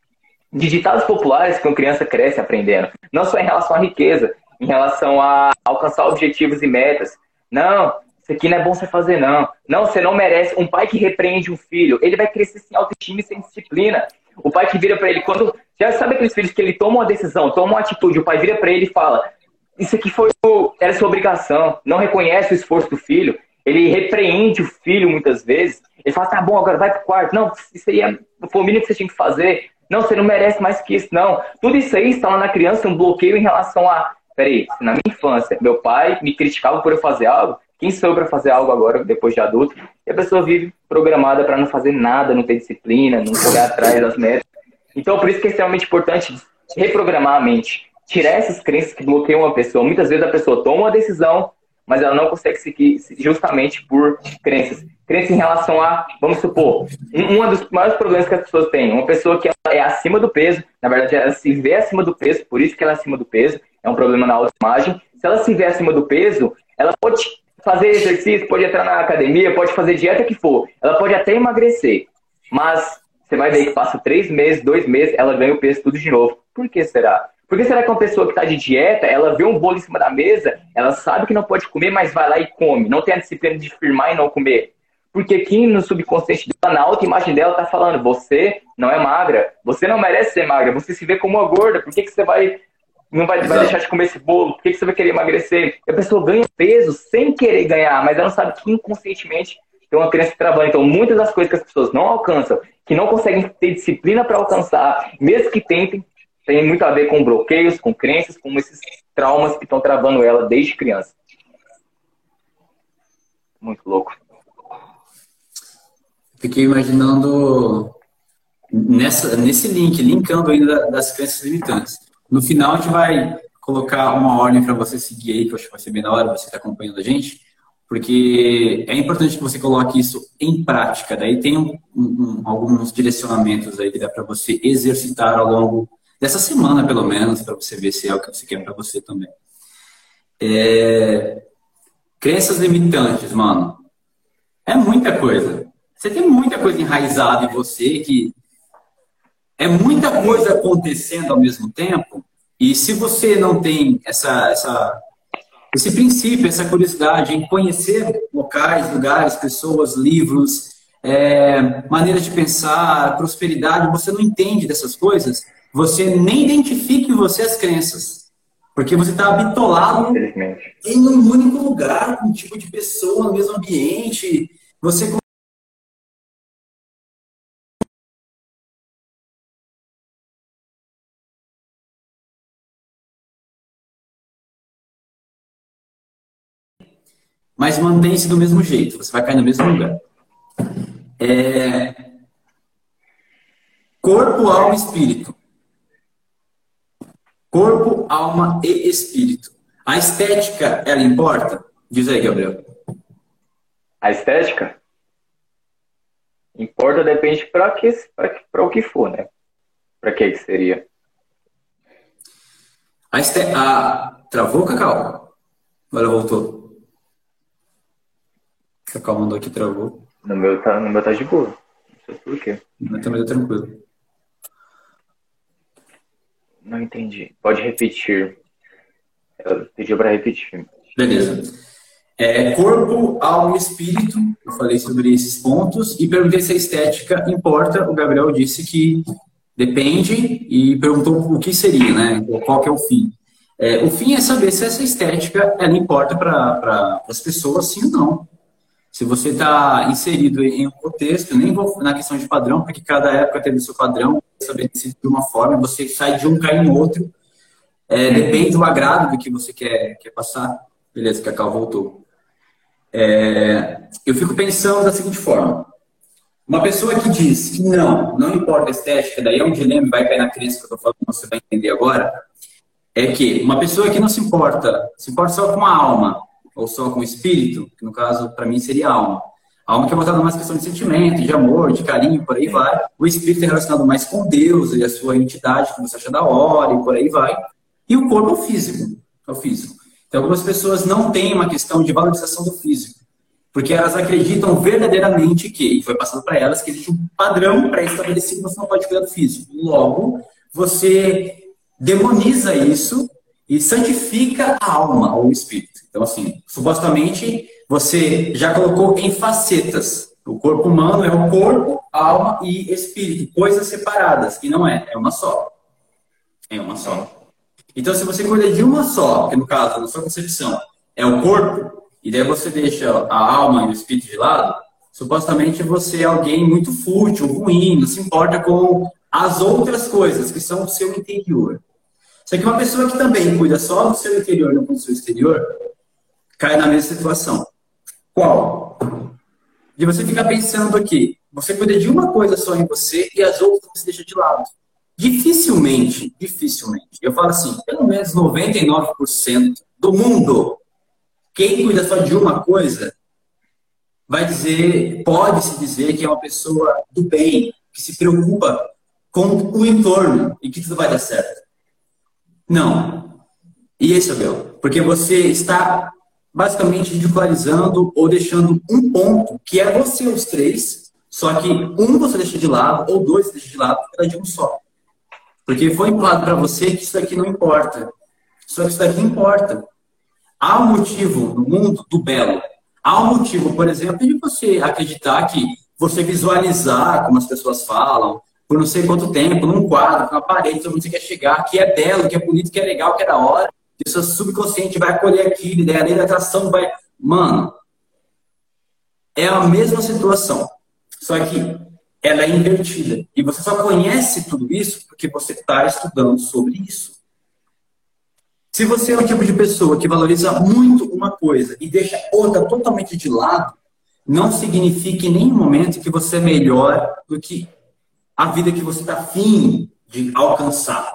de ditados populares que uma criança cresce aprendendo. Não só em relação à riqueza, em relação a alcançar objetivos e metas. Não, isso aqui não é bom você fazer, não. Não, você não merece. Um pai que repreende um filho, ele vai crescer sem autoestima e sem disciplina. O pai que vira para ele, quando. Já sabe aqueles filhos que ele toma uma decisão, toma uma atitude, o pai vira para ele e fala: Isso aqui foi era sua obrigação. Não reconhece o esforço do filho. Ele repreende o filho muitas vezes. Ele fala: Tá bom, agora vai pro quarto. Não, isso aí é, o mínimo que você tinha que fazer. Não, você não merece mais que isso, não. Tudo isso aí está lá na criança um bloqueio em relação a. Peraí, na minha infância, meu pai me criticava por eu fazer algo, quem sou para fazer algo agora, depois de adulto? E a pessoa vive programada para não fazer nada, não ter disciplina, não correr atrás das metas. Então, por isso que é extremamente importante reprogramar a mente. Tirar essas crenças que bloqueiam uma pessoa. Muitas vezes a pessoa toma uma decisão, mas ela não consegue seguir justamente por crenças. Crenças em relação a, vamos supor, um dos maiores problemas que as pessoas têm. Uma pessoa que é acima do peso, na verdade ela se vê acima do peso, por isso que ela é acima do peso, é um problema na autoimagem. Se ela se vê acima do peso, ela pode fazer exercício, pode entrar na academia, pode fazer dieta que for. Ela pode até emagrecer. Mas você vai ver que passa três meses, dois meses, ela ganha o peso tudo de novo. Por que será? Por que será que uma pessoa que está de dieta, ela vê um bolo em cima da mesa, ela sabe que não pode comer, mas vai lá e come. Não tem a disciplina de firmar e não comer. Porque aqui no subconsciente dela, na autoimagem dela, tá falando: você não é magra, você não merece ser magra, você se vê como uma gorda, por que, que você vai não vai, vai, deixar de comer esse bolo, por que, que você vai querer emagrecer? E a pessoa ganha peso sem querer ganhar, mas ela não sabe que inconscientemente tem uma criança trabalhando. Então, muitas das coisas que as pessoas não alcançam, que não conseguem ter disciplina para alcançar, mesmo que tentem, tem muito a ver com bloqueios, com crenças, com esses traumas que estão travando ela desde criança. Muito louco. Fiquei imaginando nessa, nesse link, linkando ainda das crenças limitantes. No final, a gente vai colocar uma ordem para você seguir aí, que eu acho que vai ser bem da hora, você está acompanhando a gente, porque é importante que você coloque isso em prática. Daí tem um, um, alguns direcionamentos aí que dá para você exercitar ao longo dessa semana, pelo menos, para você ver se é o que você quer para você também. É... Crenças limitantes, mano. É muita coisa. Você tem muita coisa enraizada em você que é muita coisa acontecendo ao mesmo tempo, e se você não tem essa, essa, esse princípio, essa curiosidade em conhecer locais, lugares, pessoas, livros, é, maneira de pensar, prosperidade, você não entende dessas coisas, você nem identifica em você as crenças. Porque você está habitolado em um único lugar, com um tipo de pessoa, no mesmo ambiente. Você mas mantém-se do mesmo jeito, você vai cair no mesmo lugar. É... Corpo, alma e espírito. Corpo, alma e espírito. A estética, ela importa? Diz aí, Gabriel. A estética? Importa, depende para que, o que for, né? Para que, que seria? A, este... a... Travou, Cacau? Agora voltou. Cacau mandou aqui, travou. No meu tá, no meu tá de boa. Não sei por quê. No meu também tá tranquilo. Não entendi. Pode repetir. Eu pedi para repetir. Beleza. É, corpo, alma e espírito. Eu falei sobre esses pontos e perguntei se a estética importa. O Gabriel disse que depende e perguntou o que seria, né? Qual que é o fim. É, o fim é saber se essa estética ela importa para as pessoas, sim ou não. Se você está inserido em um contexto, nem vou na questão de padrão, porque cada época tem o seu padrão, estabelecido de uma forma, você sai de um, cai em outro. É, depende do agrado do que você quer, quer passar. Beleza, que a Cal voltou. É, eu fico pensando da seguinte forma. Uma pessoa que diz que não, não importa a estética, daí é um dilema, vai cair na crença que eu estou falando, você vai entender agora, é que uma pessoa que não se importa, se importa só com a alma, ou só com o espírito, que no caso, para mim, seria a alma. A alma que é voltada mais questão de sentimento, de amor, de carinho, por aí vai. O espírito é relacionado mais com Deus e a sua entidade, que você acha da hora, e por aí vai. E o corpo é o físico. É o físico. Então, algumas pessoas não têm uma questão de valorização do físico. Porque elas acreditam verdadeiramente que, e foi passado para elas, que existe um padrão pré-estabelecido, você não pode cuidar do físico. Logo, você demoniza isso e santifica a alma ou o espírito. Então, assim, supostamente você já colocou em facetas. O corpo humano é o corpo, alma e espírito, coisas separadas, e não é, é uma só. É uma só. Então, se você cuida de uma só, que no caso, na sua concepção, é o corpo, e daí você deixa a alma e o espírito de lado, supostamente você é alguém muito fútil, ruim, não se importa com as outras coisas que são o seu interior. Só que uma pessoa que também cuida só do seu interior, não do seu exterior, cai na mesma situação. Qual? De você ficar pensando aqui, você cuida de uma coisa só em você e as outras você deixa de lado. Dificilmente, dificilmente, eu falo assim, pelo menos 99% do mundo, quem cuida só de uma coisa, vai dizer, pode se dizer que é uma pessoa do bem, que se preocupa com o entorno e que tudo vai dar certo. Não. E esse é o meu. Porque você está basicamente ridicularizando ou deixando um ponto, que é você, os três, só que um você deixa de lado, ou dois você deixa de lado, é de um só. Porque foi empurrado para você que isso daqui não importa. Só que isso daqui importa. Há um motivo no mundo do belo. Há um motivo, por exemplo, de você acreditar que você visualizar como as pessoas falam, por não sei quanto tempo, num quadro, numa parede, mundo você quer chegar, que é belo, que é bonito, que é legal, que é da hora, e o seu subconsciente vai acolher aquilo, daí a lei da atração vai. Mano, é a mesma situação, só que ela é invertida. E você só conhece tudo isso porque você está estudando sobre isso. Se você é o tipo de pessoa que valoriza muito uma coisa e deixa outra totalmente de lado, não significa em nenhum momento que você é melhor do que a vida que você está afim de alcançar.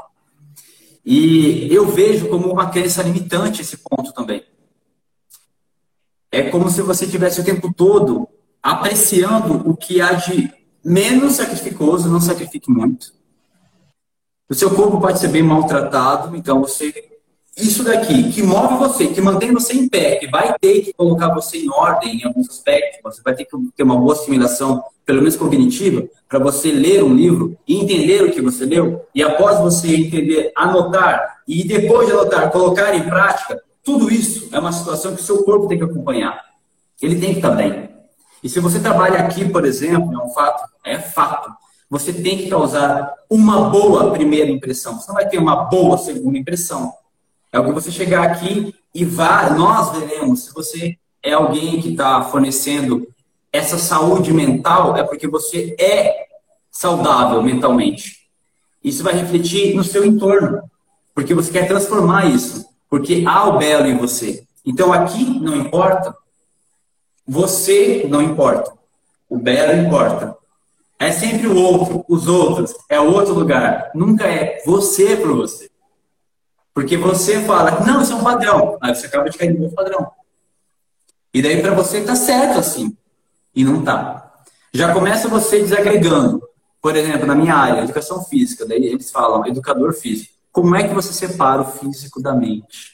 E eu vejo como uma crença limitante esse ponto também. É como se você tivesse o tempo todo apreciando o que há de menos sacrificoso, não sacrifique muito. O seu corpo pode ser bem maltratado, então você isso daqui que move você, que mantém você em pé, que vai ter que colocar você em ordem em alguns aspectos, você vai ter que ter uma boa assimilação, pelo menos cognitiva, para você ler um livro e entender o que você leu, e após você entender, anotar, e depois de anotar, colocar em prática, tudo isso é uma situação que o seu corpo tem que acompanhar. Ele tem que estar bem. E se você trabalha aqui, por exemplo, é um fato, é fato. Você tem que causar uma boa primeira impressão. Você não vai ter uma boa segunda impressão. É o que você chegar aqui e vá, nós veremos se você é alguém que está fornecendo essa saúde mental, é porque você é saudável mentalmente. Isso vai refletir no seu entorno, porque você quer transformar isso, porque há o belo em você. Então aqui não importa, você não importa, o belo importa. É sempre o outro, os outros, é outro lugar. Nunca é você para você. Porque você fala, não, isso é um padrão. Aí você acaba de cair no padrão. E daí para você tá certo assim. E não tá. Já começa você desagregando. Por exemplo, na minha área, educação física, daí eles falam educador físico. Como é que você separa o físico da mente?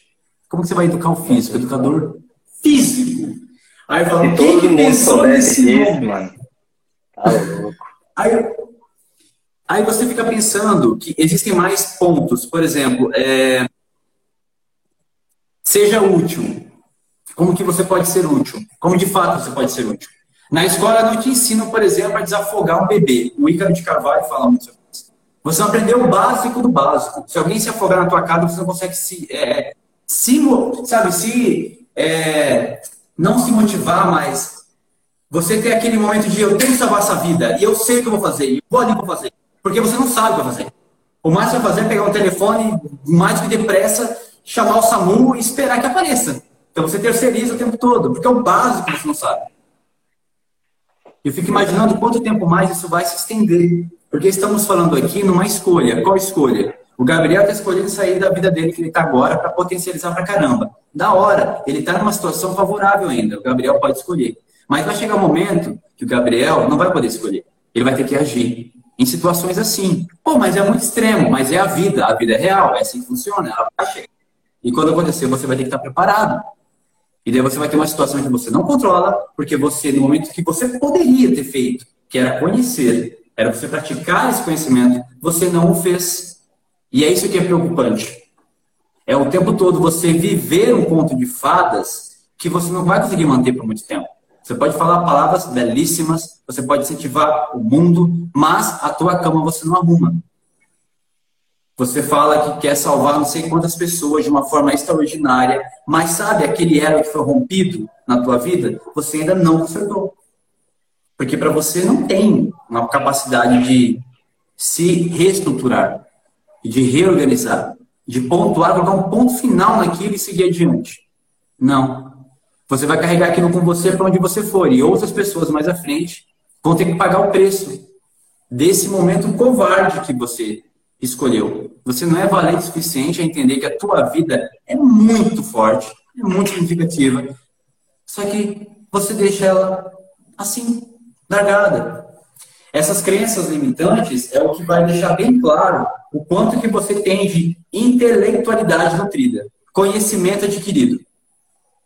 Como que você vai educar o físico? Educador físico. Aí eu falo, quem que pensou nesse nome? Mano. Tá louco. Aí, Aí você fica pensando que existem mais pontos. Por exemplo, é... seja útil. Como que você pode ser útil? Como de fato você pode ser útil? Na escola não te ensinam, por exemplo, a desafogar um bebê. O Ícaro de Carvalho fala muito sobre isso. Você não aprendeu o básico do básico. Se alguém se afogar na tua casa, você não consegue se, é, se sabe, se é, não se motivar, mas Você tem aquele momento de eu tenho que salvar essa vida e eu sei que eu vou fazer, e eu vou ali vou fazer. Porque você não sabe o que fazer. O mais que vai fazer é pegar um telefone mais que depressa, chamar o SAMU e esperar que apareça. Então você terceiriza o tempo todo, porque é o básico que você não sabe. Eu fico imaginando quanto tempo mais isso vai se estender. Porque estamos falando aqui numa escolha. Qual escolha? O Gabriel está escolhendo sair da vida dele que ele está agora para potencializar para caramba. Da hora, ele está numa situação favorável ainda. O Gabriel pode escolher. Mas vai chegar um momento que o Gabriel não vai poder escolher. Ele vai ter que agir em situações assim. Pô, mas é muito extremo, mas é a vida. A vida é real, é assim que funciona. Ela vai chegar. E quando acontecer, você vai ter que estar preparado. E daí você vai ter uma situação que você não controla, porque você, no momento que você poderia ter feito, que era conhecer, era você praticar esse conhecimento, você não o fez. E é isso que é preocupante. É o tempo todo você viver um conto de fadas que você não vai conseguir manter por muito tempo. Você pode falar palavras belíssimas, você pode incentivar o mundo, mas a tua cama você não arruma. Você fala que quer salvar não sei quantas pessoas de uma forma extraordinária, mas sabe aquele elo que foi rompido na tua vida? Você ainda não consertou. Porque para você não tem uma capacidade de se reestruturar, de reorganizar, de pontuar, colocar um ponto final naquilo e seguir adiante. Não. Você vai carregar aquilo com você para onde você for. E outras pessoas mais à frente vão ter que pagar o preço desse momento covarde que você escolheu. Você não é valente o suficiente a entender que a tua vida é muito forte, é muito significativa. Só que você deixa ela assim, largada. Essas crenças limitantes é o que vai deixar bem claro o quanto que você tem de intelectualidade nutrida, conhecimento adquirido.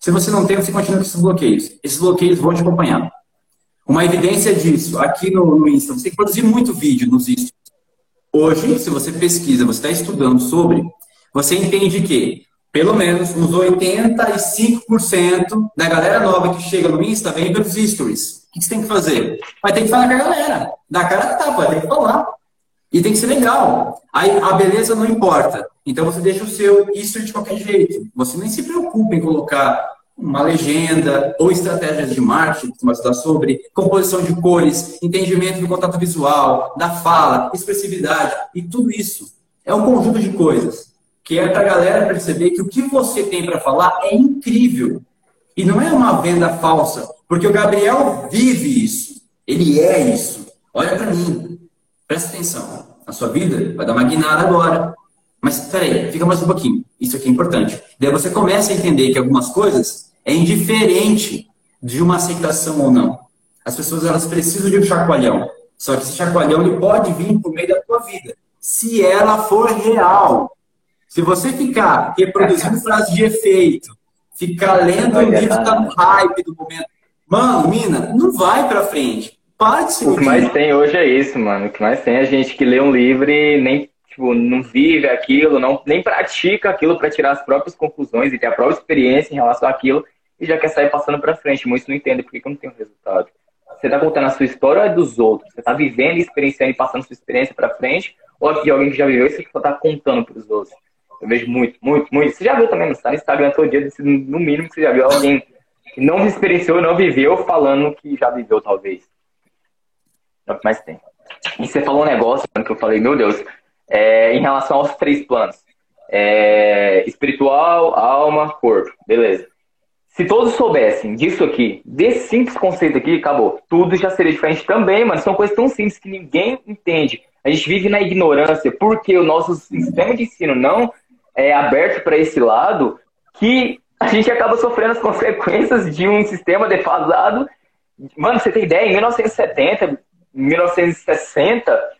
Se você não tem, você continua com esses bloqueios. Esses bloqueios vão te acompanhar. Uma evidência disso, aqui no, no Insta, você tem que produzir muito vídeo nos Insta. Hoje, se você pesquisa, você está estudando sobre, você entende que pelo menos uns 85% da galera nova que chega no Insta vem pelos stories. O que você tem que fazer? Vai ter que falar com a galera. Da cara tá, vai ter que falar. E tem que ser legal. Aí a beleza não importa. Então você deixa o seu isso de qualquer jeito. Você nem se preocupa em colocar uma legenda ou estratégias de marketing, vai estudar sobre, composição de cores, entendimento do contato visual, da fala, expressividade e tudo isso. É um conjunto de coisas que é para a galera perceber que o que você tem para falar é incrível. E não é uma venda falsa, porque o Gabriel vive isso. Ele é isso. Olha para mim. Presta atenção. A sua vida vai dar uma guinada agora. Mas peraí, fica mais um pouquinho. Isso aqui é importante. Daí você começa a entender que algumas coisas é indiferente de uma aceitação ou não. As pessoas elas precisam de um chacoalhão. Só que esse chacoalhão ele pode vir por meio da tua vida, se ela for real. Se você ficar reproduzindo frases de efeito, ficar lendo um livro que tá no hype do momento, mano, mina, não vai para frente. Se O que mais tem hoje é isso, mano. O que mais tem é gente que lê um livro e nem tipo, não vive aquilo, não, nem pratica aquilo para tirar as próprias conclusões e ter a própria experiência em relação àquilo e já quer sair passando para frente. Muitos não entendem porque que não tem um resultado. Você está contando a sua história ou é dos outros? Você está vivendo, experienciando e passando sua experiência para frente ou aqui alguém que já viveu e você está contando para os outros? Eu vejo muito, muito, muito. Você já viu também, está no Instagram todo dia, no mínimo que você já viu alguém que não experienciou, não viveu, falando que já viveu, talvez. É o que mais tem. E você falou um negócio que eu falei, meu Deus, é, em relação aos três planos. É, espiritual, alma, corpo. Beleza. Se todos soubessem disso aqui, desse simples conceito aqui, acabou. Tudo já seria diferente também, mas são coisas tão simples que ninguém entende. A gente vive na ignorância porque o nosso sistema de ensino não é aberto para esse lado que a gente acaba sofrendo as consequências de um sistema defasado. Mano, você tem ideia? Em 1970, 1960,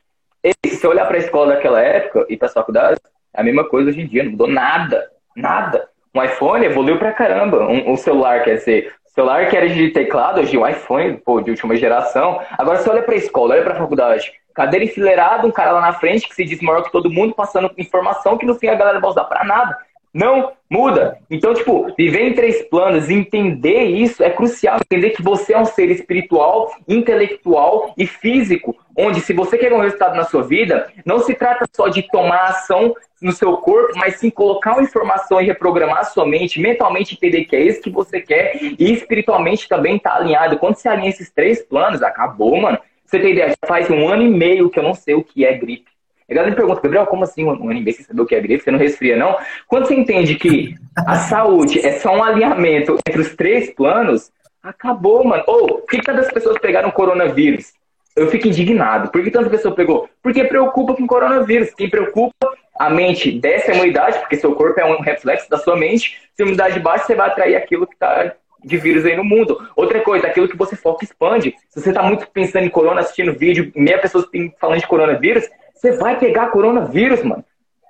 se você olhar para a escola daquela época e para as faculdades, é a mesma coisa hoje em dia, não mudou nada. Nada. Um iPhone evoluiu pra caramba. Um, um celular, quer dizer, celular que era de teclado, hoje um iPhone, pô, de última geração. Agora você olha pra escola, olha pra faculdade. Cadeira enfileirada, um cara lá na frente que se diz maior que todo mundo, passando informação que no fim a galera não vai usar pra nada. Não muda. Então, tipo, viver em três planos, entender isso é crucial. Entender que você é um ser espiritual, intelectual e físico. Onde, se você quer um resultado na sua vida, não se trata só de tomar ação no seu corpo, mas sim colocar uma informação e reprogramar sua mente, mentalmente entender que é isso que você quer e espiritualmente também tá alinhado. Quando você alinha esses três planos, acabou, mano. Você tem ideia? Faz um ano e meio que eu não sei o que é gripe. A galera me pergunta, Gabriel, como assim um ano e meio sem saber o que é gripe? Você não resfria, não? Quando você entende que a saúde é só um alinhamento entre os três planos, acabou, mano. Ou, oh, por que tantas pessoas pegaram coronavírus? Eu fico indignado. Por que tanta pessoa pegou? Porque preocupa com coronavírus. Quem preocupa, a mente desce a imunidade, porque seu corpo é um reflexo da sua mente. Se a imunidade baixa, você vai atrair aquilo que está de vírus aí no mundo. Outra coisa, aquilo que você foca expande. Se você está muito pensando em corona, assistindo vídeo, meia pessoa falando de coronavírus, você vai pegar coronavírus, mano.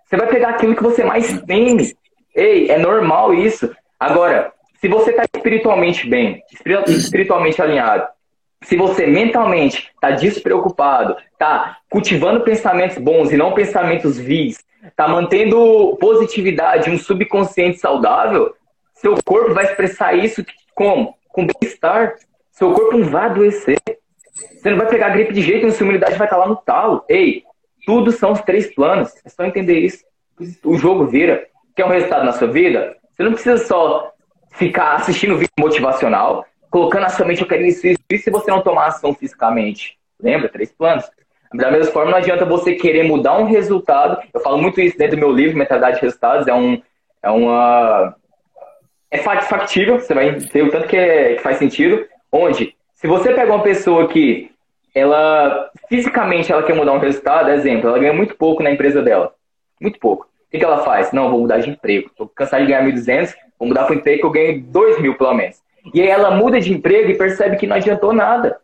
Você vai pegar aquilo que você mais teme. Ei, é normal isso. Agora, se você está espiritualmente bem, espiritualmente alinhado, se você mentalmente está despreocupado, está cultivando pensamentos bons e não pensamentos vis, está mantendo positividade, um subconsciente saudável, seu corpo vai expressar isso como? Com bem-estar. Seu corpo não vai adoecer. Você não vai pegar gripe de jeito nenhum, sua imunidade vai estar lá no talo. Ei, tudo são os três planos. É só entender isso. O jogo vira. Quer um resultado na sua vida? Você não precisa só ficar assistindo vídeo motivacional, colocando na sua mente, eu quero isso, isso, isso, se você não tomar ação fisicamente. Lembra? Três planos. Da mesma forma, não adianta você querer mudar um resultado. Eu falo muito isso dentro do meu livro, Mentalidade de Resultados. É, um, é uma. É factível, você vai ver o tanto que, é, que faz sentido. Onde, se você pega uma pessoa que ela fisicamente ela quer mudar um resultado, exemplo, ela ganha muito pouco na empresa dela. Muito pouco. O que, que ela faz? Não, vou mudar de emprego. Estou cansado de ganhar 1.200, vou mudar para um emprego que eu ganho 2 mil pelo menos. E aí ela muda de emprego e percebe que não adiantou nada.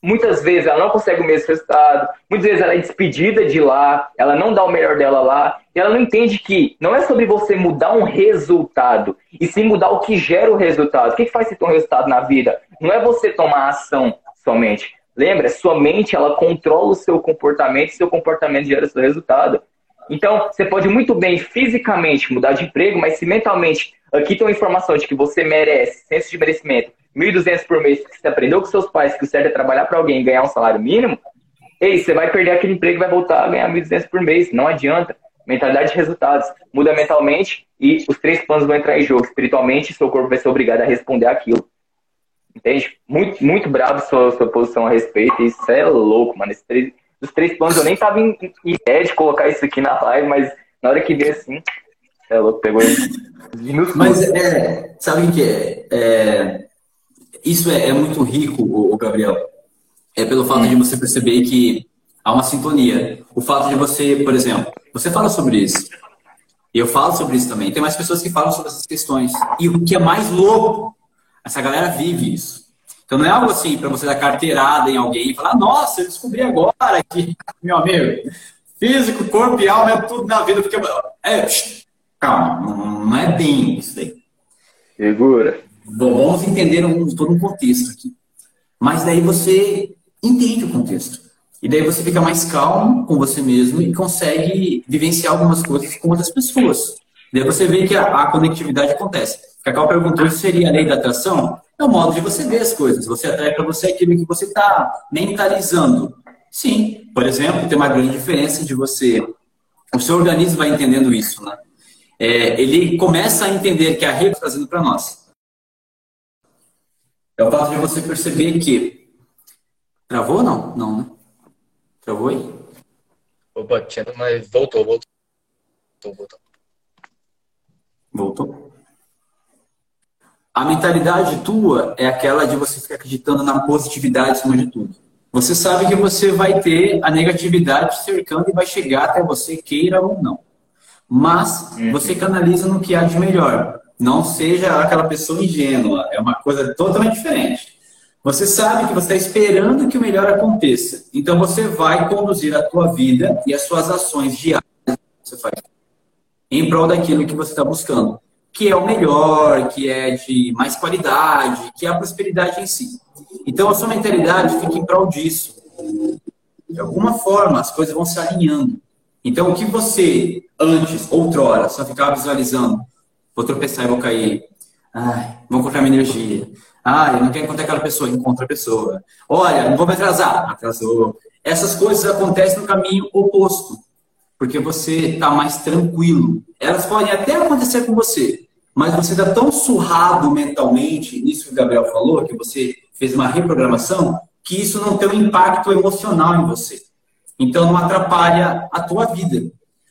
Muitas vezes ela não consegue o mesmo resultado, muitas vezes ela é despedida de lá, ela não dá o melhor dela lá, e ela não entende que não é sobre você mudar um resultado, e sim mudar o que gera o resultado. O que faz você ter um resultado na vida? Não é você tomar ação somente, Lembra, sua mente ela controla o seu comportamento, seu comportamento gera seu resultado. Então, você pode muito bem fisicamente mudar de emprego, mas se mentalmente aqui tem uma informação de que você merece, senso de merecimento, 1.200 por mês, porque você aprendeu com seus pais que o certo é trabalhar para alguém e ganhar um salário mínimo, ei, você vai perder aquele emprego e vai voltar a ganhar 1.200 por mês. Não adianta. Mentalidade de resultados. Muda mentalmente e os três planos vão entrar em jogo. Espiritualmente, seu corpo vai ser obrigado a responder aquilo. Entende? Muito, muito bravo sua, sua posição a respeito. Isso é louco, mano. Esse três, os três planos, eu nem tava em, ideia de colocar isso aqui na live, mas na hora que veio assim, é louco, pegou minutos. Mas é, sabe o que é? é? Isso é, é, muito rico, o, Gabriel. É pelo fato de você perceber que há uma sintonia. O fato de você, por exemplo, você fala sobre isso. Eu falo sobre isso também. Tem mais pessoas que falam sobre essas questões. E o que é mais louco essa galera vive isso. Então não é algo assim para você dar carteirada em alguém e falar, nossa, eu descobri agora que, meu amigo, físico, corpo e alma é tudo na vida. Porque... É, calma, não é bem isso daí. Segura. Vamos entender um, todo um contexto aqui. Mas daí você entende o contexto. E daí você fica mais calmo com você mesmo e consegue vivenciar algumas coisas com outras pessoas. Daí você vê que a, a conectividade acontece. Cacau perguntou se seria a lei da atração. É o modo de você ver as coisas. Você atrai para você aquilo que você está mentalizando. Sim, por exemplo, tem uma grande diferença de você. O seu organismo vai entendendo isso, né? É, ele começa a entender que a rede está trazendo para nós. É o fato de você perceber que. Travou ou não? Não, né? Travou aí? Opa, tinha, mas voltou, voltou. Voltou. Voltou? A mentalidade tua é aquela de você ficar acreditando na positividade acima de tudo. Você sabe que você vai ter a negatividade cercando e vai chegar até você, queira ou não. Mas uhum. você canaliza no que há de melhor. Não seja aquela pessoa ingênua. É uma coisa totalmente diferente. Você sabe que você está esperando que o melhor aconteça. Então você vai conduzir a tua vida e as suas ações diárias que você faz em prol daquilo que você está buscando que é o melhor, que é de mais qualidade, que é a prosperidade em si. Então, a sua mentalidade fica em prol disso. De alguma forma, as coisas vão se alinhando. Então, o que você, antes, outrora, só ficava visualizando, vou tropeçar e vou cair, ai, vou encontrar minha energia, ai, eu não quero encontrar aquela pessoa, encontra a pessoa, olha, não vou me atrasar, atrasou. Essas coisas acontecem no caminho oposto, porque você está mais tranquilo. Elas podem até acontecer com você, mas você está tão surrado mentalmente, nisso que o Gabriel falou, que você fez uma reprogramação, que isso não tem um impacto emocional em você. Então não atrapalha a tua vida.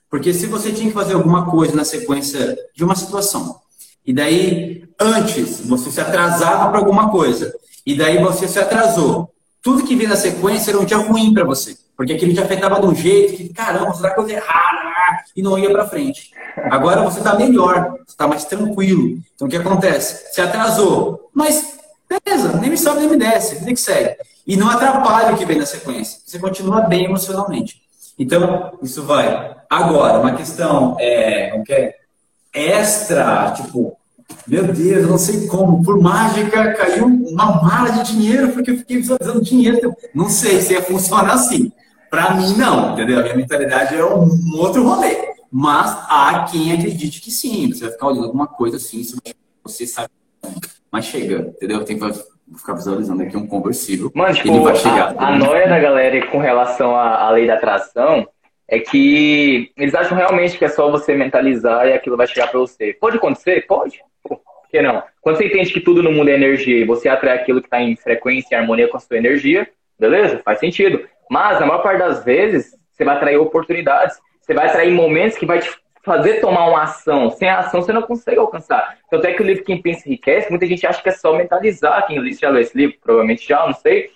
Porque se você tinha que fazer alguma coisa na sequência de uma situação, e daí antes você se atrasava para alguma coisa, e daí você se atrasou, tudo que vinha na sequência era um dia ruim para você. Porque aquilo te afetava de um jeito que, caramba, será que eu errado? E não ia para frente. Agora você está melhor, você está mais tranquilo. Então o que acontece? Você atrasou, mas beleza, nem me sobe nem me desce, vida que segue. E não atrapalha o que vem na sequência. Você continua bem emocionalmente. Então, isso vai. Agora, uma questão é, que é? extra, tipo, meu Deus, eu não sei como, por mágica caiu uma mala de dinheiro porque eu fiquei visualizando dinheiro. Não sei se ia funcionar assim. Para mim, não, entendeu? A minha mentalidade é um outro rolê. Mas há quem acredite que sim. Você vai ficar olhando alguma coisa assim, você sabe. Mas chega, entendeu? Tem que ficar visualizando aqui um conversível. Mano, tipo, ele vai chegar. A, a noia da galera com relação à, à lei da atração é que eles acham realmente que é só você mentalizar e aquilo vai chegar para você. Pode acontecer? Pode. Por que não? Quando você entende que tudo no mundo é energia e você atrai aquilo que está em frequência e harmonia com a sua energia, beleza? Faz sentido. Mas, na maior parte das vezes, você vai atrair oportunidades. Você vai atrair momentos que vai te fazer tomar uma ação. Sem a ação, você não consegue alcançar. Tanto é que o livro Quem Pensa Enriquece, muita gente acha que é só mentalizar. Quem já leu esse livro? Provavelmente já, não sei.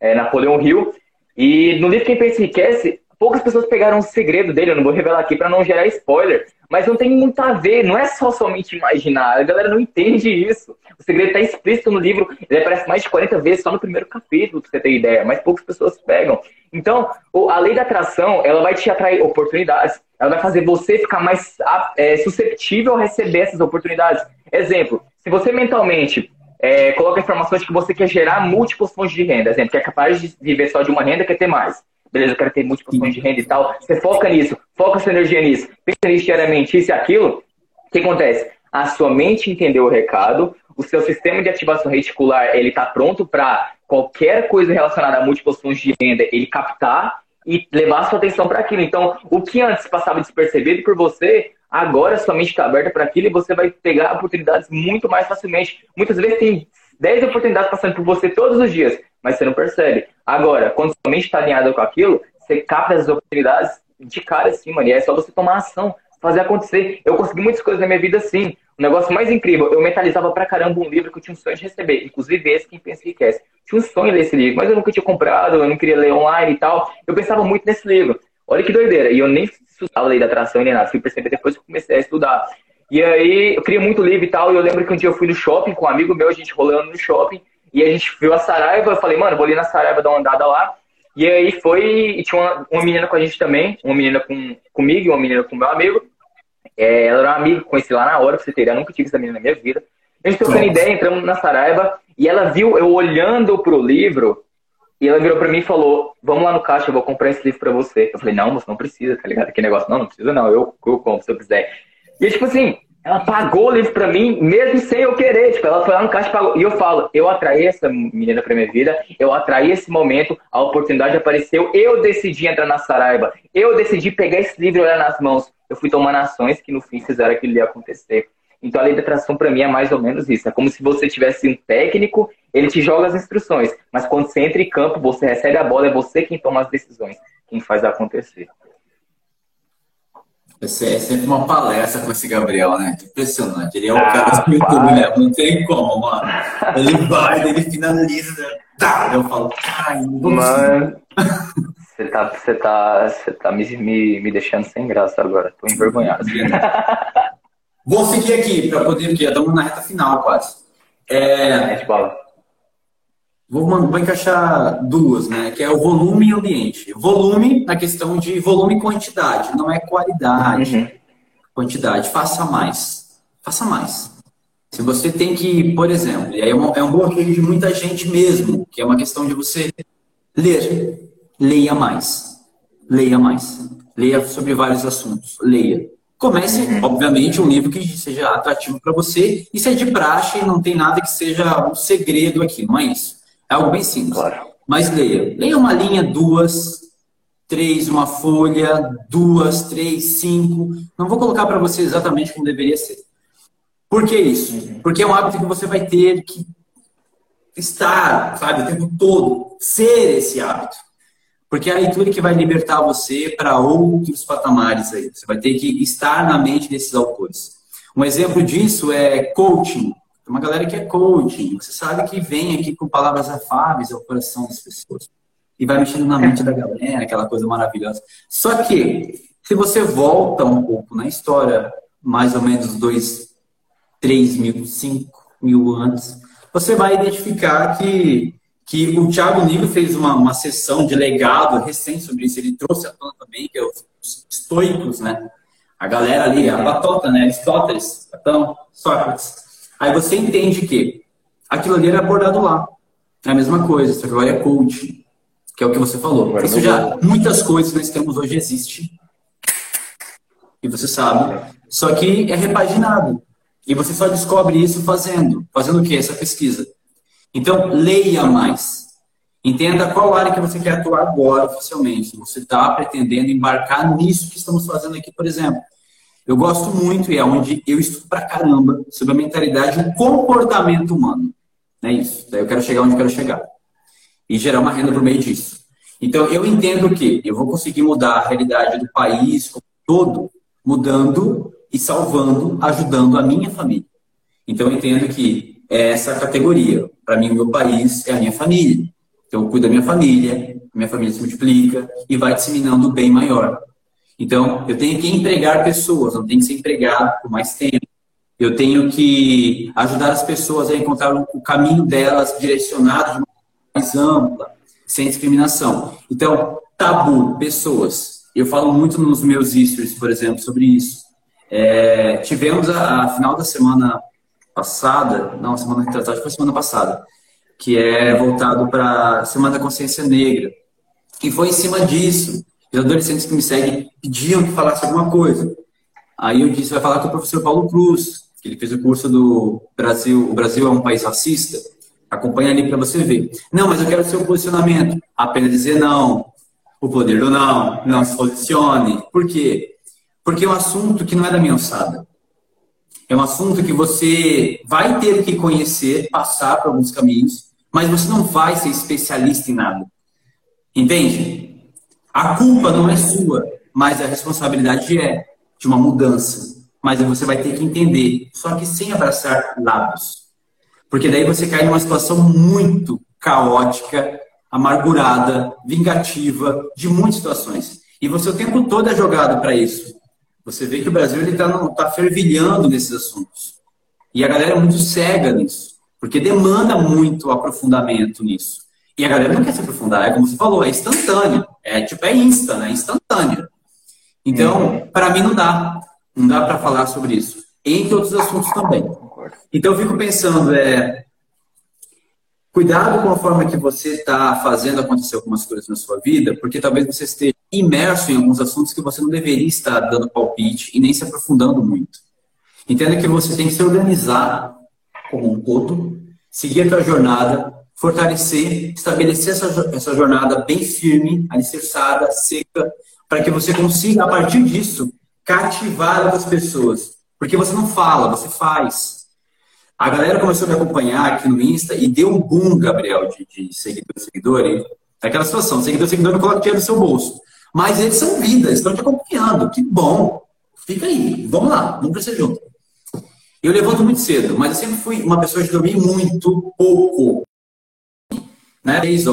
É Napoleão Hill. E no livro Quem Pensa Enriquece, poucas pessoas pegaram o segredo dele. Eu não vou revelar aqui para não gerar spoiler. Mas não tem muito a ver, não é só somente imaginar. A galera não entende isso. O segredo está explícito no livro, ele aparece mais de 40 vezes só no primeiro capítulo, pra você ter ideia, mas poucas pessoas pegam. Então, a lei da atração, ela vai te atrair oportunidades, ela vai fazer você ficar mais é, susceptível a receber essas oportunidades. Exemplo, se você mentalmente é, coloca informações que você quer gerar múltiplas fontes de renda, exemplo, que é capaz de viver só de uma renda, quer ter mais beleza, eu quero ter múltiplas fontes de renda e tal. Você foca nisso, foca sua energia nisso, pensa nisso diariamente, isso e aquilo. O que acontece? A sua mente entendeu o recado, o seu sistema de ativação reticular ele está pronto para qualquer coisa relacionada a múltiplas fontes de renda ele captar e levar a sua atenção para aquilo. Então, o que antes passava despercebido por você, agora sua mente está aberta para aquilo e você vai pegar oportunidades muito mais facilmente. Muitas vezes tem 10 oportunidades passando por você todos os dias, mas você não percebe. Agora, quando sua mente está alinhada com aquilo, você capta as oportunidades de cara assim, mano. E é só você tomar ação, fazer acontecer. Eu consegui muitas coisas na minha vida assim. O negócio mais incrível, eu mentalizava pra caramba um livro que eu tinha um sonho de receber. Inclusive esse, quem pensa que quer. Tinha um sonho de ler esse livro, mas eu nunca tinha comprado, eu não queria ler online e tal. Eu pensava muito nesse livro. Olha que doideira. E eu nem estudava lei da atração nem nada. Fui perceber depois que comecei a estudar. E aí, eu queria muito livro e tal. E eu lembro que um dia eu fui no shopping com um amigo meu, a gente rolando no shopping. E a gente viu a Saraiva, eu falei, mano, vou ali na Saraiva dar uma andada lá. E aí foi, e tinha uma, uma menina com a gente também, uma menina com, comigo e uma menina com meu amigo. É, ela era uma amiga, conheci lá na hora, pra você ter ideia, nunca tive essa menina na minha vida. A gente trocando ideia, entramos na Saraiva, e ela viu eu olhando pro livro, e ela virou pra mim e falou, vamos lá no caixa, eu vou comprar esse livro pra você. Eu falei, não, você não precisa, tá ligado? Que negócio, não, não precisa não, eu, eu compro se eu quiser. E tipo assim, ela pagou o livro pra mim, mesmo sem eu querer. Tipo, ela foi lá no caixa e pagou. E eu falo, eu atraí essa menina pra minha vida, eu atraí esse momento, a oportunidade apareceu, eu decidi entrar na Saraiva, eu decidi pegar esse livro e olhar nas mãos. Eu fui tomando ações que no fim fizeram aquilo ia acontecer. Então a lei da atração para mim é mais ou menos isso. É como se você tivesse um técnico, ele te joga as instruções, mas quando você entra em campo, você recebe a bola, é você quem toma as decisões, quem faz acontecer. É sempre uma palestra com esse Gabriel, né? Impressionante. Ele é um ah, cara do YouTube, né? Não tem como, mano. Ele vai, ele finaliza. Tá, eu falo, caralho, Mano, você tá, você tá, você tá me, me, me deixando sem graça agora. Tô envergonhado. Vou seguir aqui para poder aqui. Estamos na reta final quase. É... é bola. Vou, vou encaixar duas, né? Que é o volume e ambiente. Volume na questão de volume e quantidade, não é qualidade. Uhum. Quantidade. Faça mais. Faça mais. Se você tem que, por exemplo, e aí é, uma, é um bloqueio de muita gente mesmo, que é uma questão de você ler. Leia mais. Leia mais. leia sobre vários assuntos. Leia. Comece, uhum. obviamente, um livro que seja atrativo para você. Isso é de praxe, não tem nada que seja um segredo aqui, não é isso. É algo bem simples. Claro. Mas leia. Leia uma linha, duas, três, uma folha, duas, três, cinco. Não vou colocar para você exatamente como deveria ser. Por que isso? Uhum. Porque é um hábito que você vai ter que estar, sabe, o tempo todo, ser esse hábito. Porque é a leitura que vai libertar você para outros patamares aí. Você vai ter que estar na mente desses autores. Um exemplo disso é coaching. Tem uma galera que é coaching. Você sabe que vem aqui com palavras afáveis ao coração das pessoas. E vai mexendo na mente da galera, aquela coisa maravilhosa. Só que, se você volta um pouco na história, mais ou menos dois, três mil, cinco mil anos, você vai identificar que que o Thiago Nigro fez uma, uma sessão de legado recente sobre isso. Ele trouxe a tona também, que é os, os estoicos, né? A galera ali, a batota, né? Aristóteles, Platão, Sócrates. Aí você entende que aquilo ali era abordado lá. É a mesma coisa, só que agora é coach, que é o que você falou. Isso já, muitas coisas que nós temos hoje existem. E você sabe. Só que é repaginado. E você só descobre isso fazendo. Fazendo o quê? Essa pesquisa. Então, leia mais. Entenda qual área que você quer atuar agora oficialmente. Você está pretendendo embarcar nisso que estamos fazendo aqui, por exemplo. Eu gosto muito e é onde eu estudo pra caramba sobre a mentalidade e o comportamento humano. É isso. Daí eu quero chegar onde eu quero chegar. E gerar uma renda por meio disso. Então, eu entendo que eu vou conseguir mudar a realidade do país todo, mudando e salvando, ajudando a minha família. Então, eu entendo que é essa categoria. Para mim, o meu país é a minha família. Então, eu cuido da minha família, minha família se multiplica e vai disseminando o bem maior. Então, eu tenho que empregar pessoas, não tenho que ser empregado por mais tempo. Eu tenho que ajudar as pessoas a encontrar o caminho delas direcionado de uma mais ampla, sem discriminação. Então, tabu, pessoas. Eu falo muito nos meus stories, por exemplo, sobre isso. É, tivemos a, a final da semana passada, não, semana retrasada, foi semana passada, que é voltado para a Semana da Consciência Negra. E foi em cima disso. Os adolescentes que me seguem pediam que falasse alguma coisa. Aí eu disse, vai falar com o professor Paulo Cruz, que ele fez o curso do Brasil, o Brasil é um país racista. Acompanha ali para você ver. Não, mas eu quero seu posicionamento. Apenas dizer não. O poder do não. Não se posicione. Por quê? Porque é um assunto que não é da minha alçada. É um assunto que você vai ter que conhecer, passar por alguns caminhos, mas você não vai ser especialista em nada. Entende? A culpa não é sua, mas a responsabilidade é de uma mudança. Mas você vai ter que entender, só que sem abraçar lados. Porque daí você cai numa situação muito caótica, amargurada, vingativa, de muitas situações. E você o tempo todo é jogado para isso. Você vê que o Brasil está tá fervilhando nesses assuntos. E a galera é muito cega nisso, porque demanda muito aprofundamento nisso. E a galera não quer se aprofundar, é como você falou, é instantâneo. É tipo, é insta, né? Instantâneo. Então, uhum. para mim não dá. Não dá para falar sobre isso. Entre outros assuntos também. Então, eu fico pensando, é, cuidado com a forma que você está fazendo acontecer algumas coisas na sua vida, porque talvez você esteja imerso em alguns assuntos que você não deveria estar dando palpite e nem se aprofundando muito. Entenda que você tem que se organizar como um todo, seguir a sua jornada, fortalecer, estabelecer essa, essa jornada bem firme, alicerçada, seca, para que você consiga, a partir disso, cativar outras pessoas. Porque você não fala, você faz. A galera começou a me acompanhar aqui no Insta e deu um boom, Gabriel, de, de seguidor, seguidor. E aquela situação, seguidor, seguidor não coloca dinheiro no seu bolso. Mas eles são vida, estão te acompanhando. Que bom. Fica aí. Vamos lá, vamos crescer junto. Eu levanto muito cedo, mas eu sempre fui uma pessoa de dormir muito pouco. Né? Três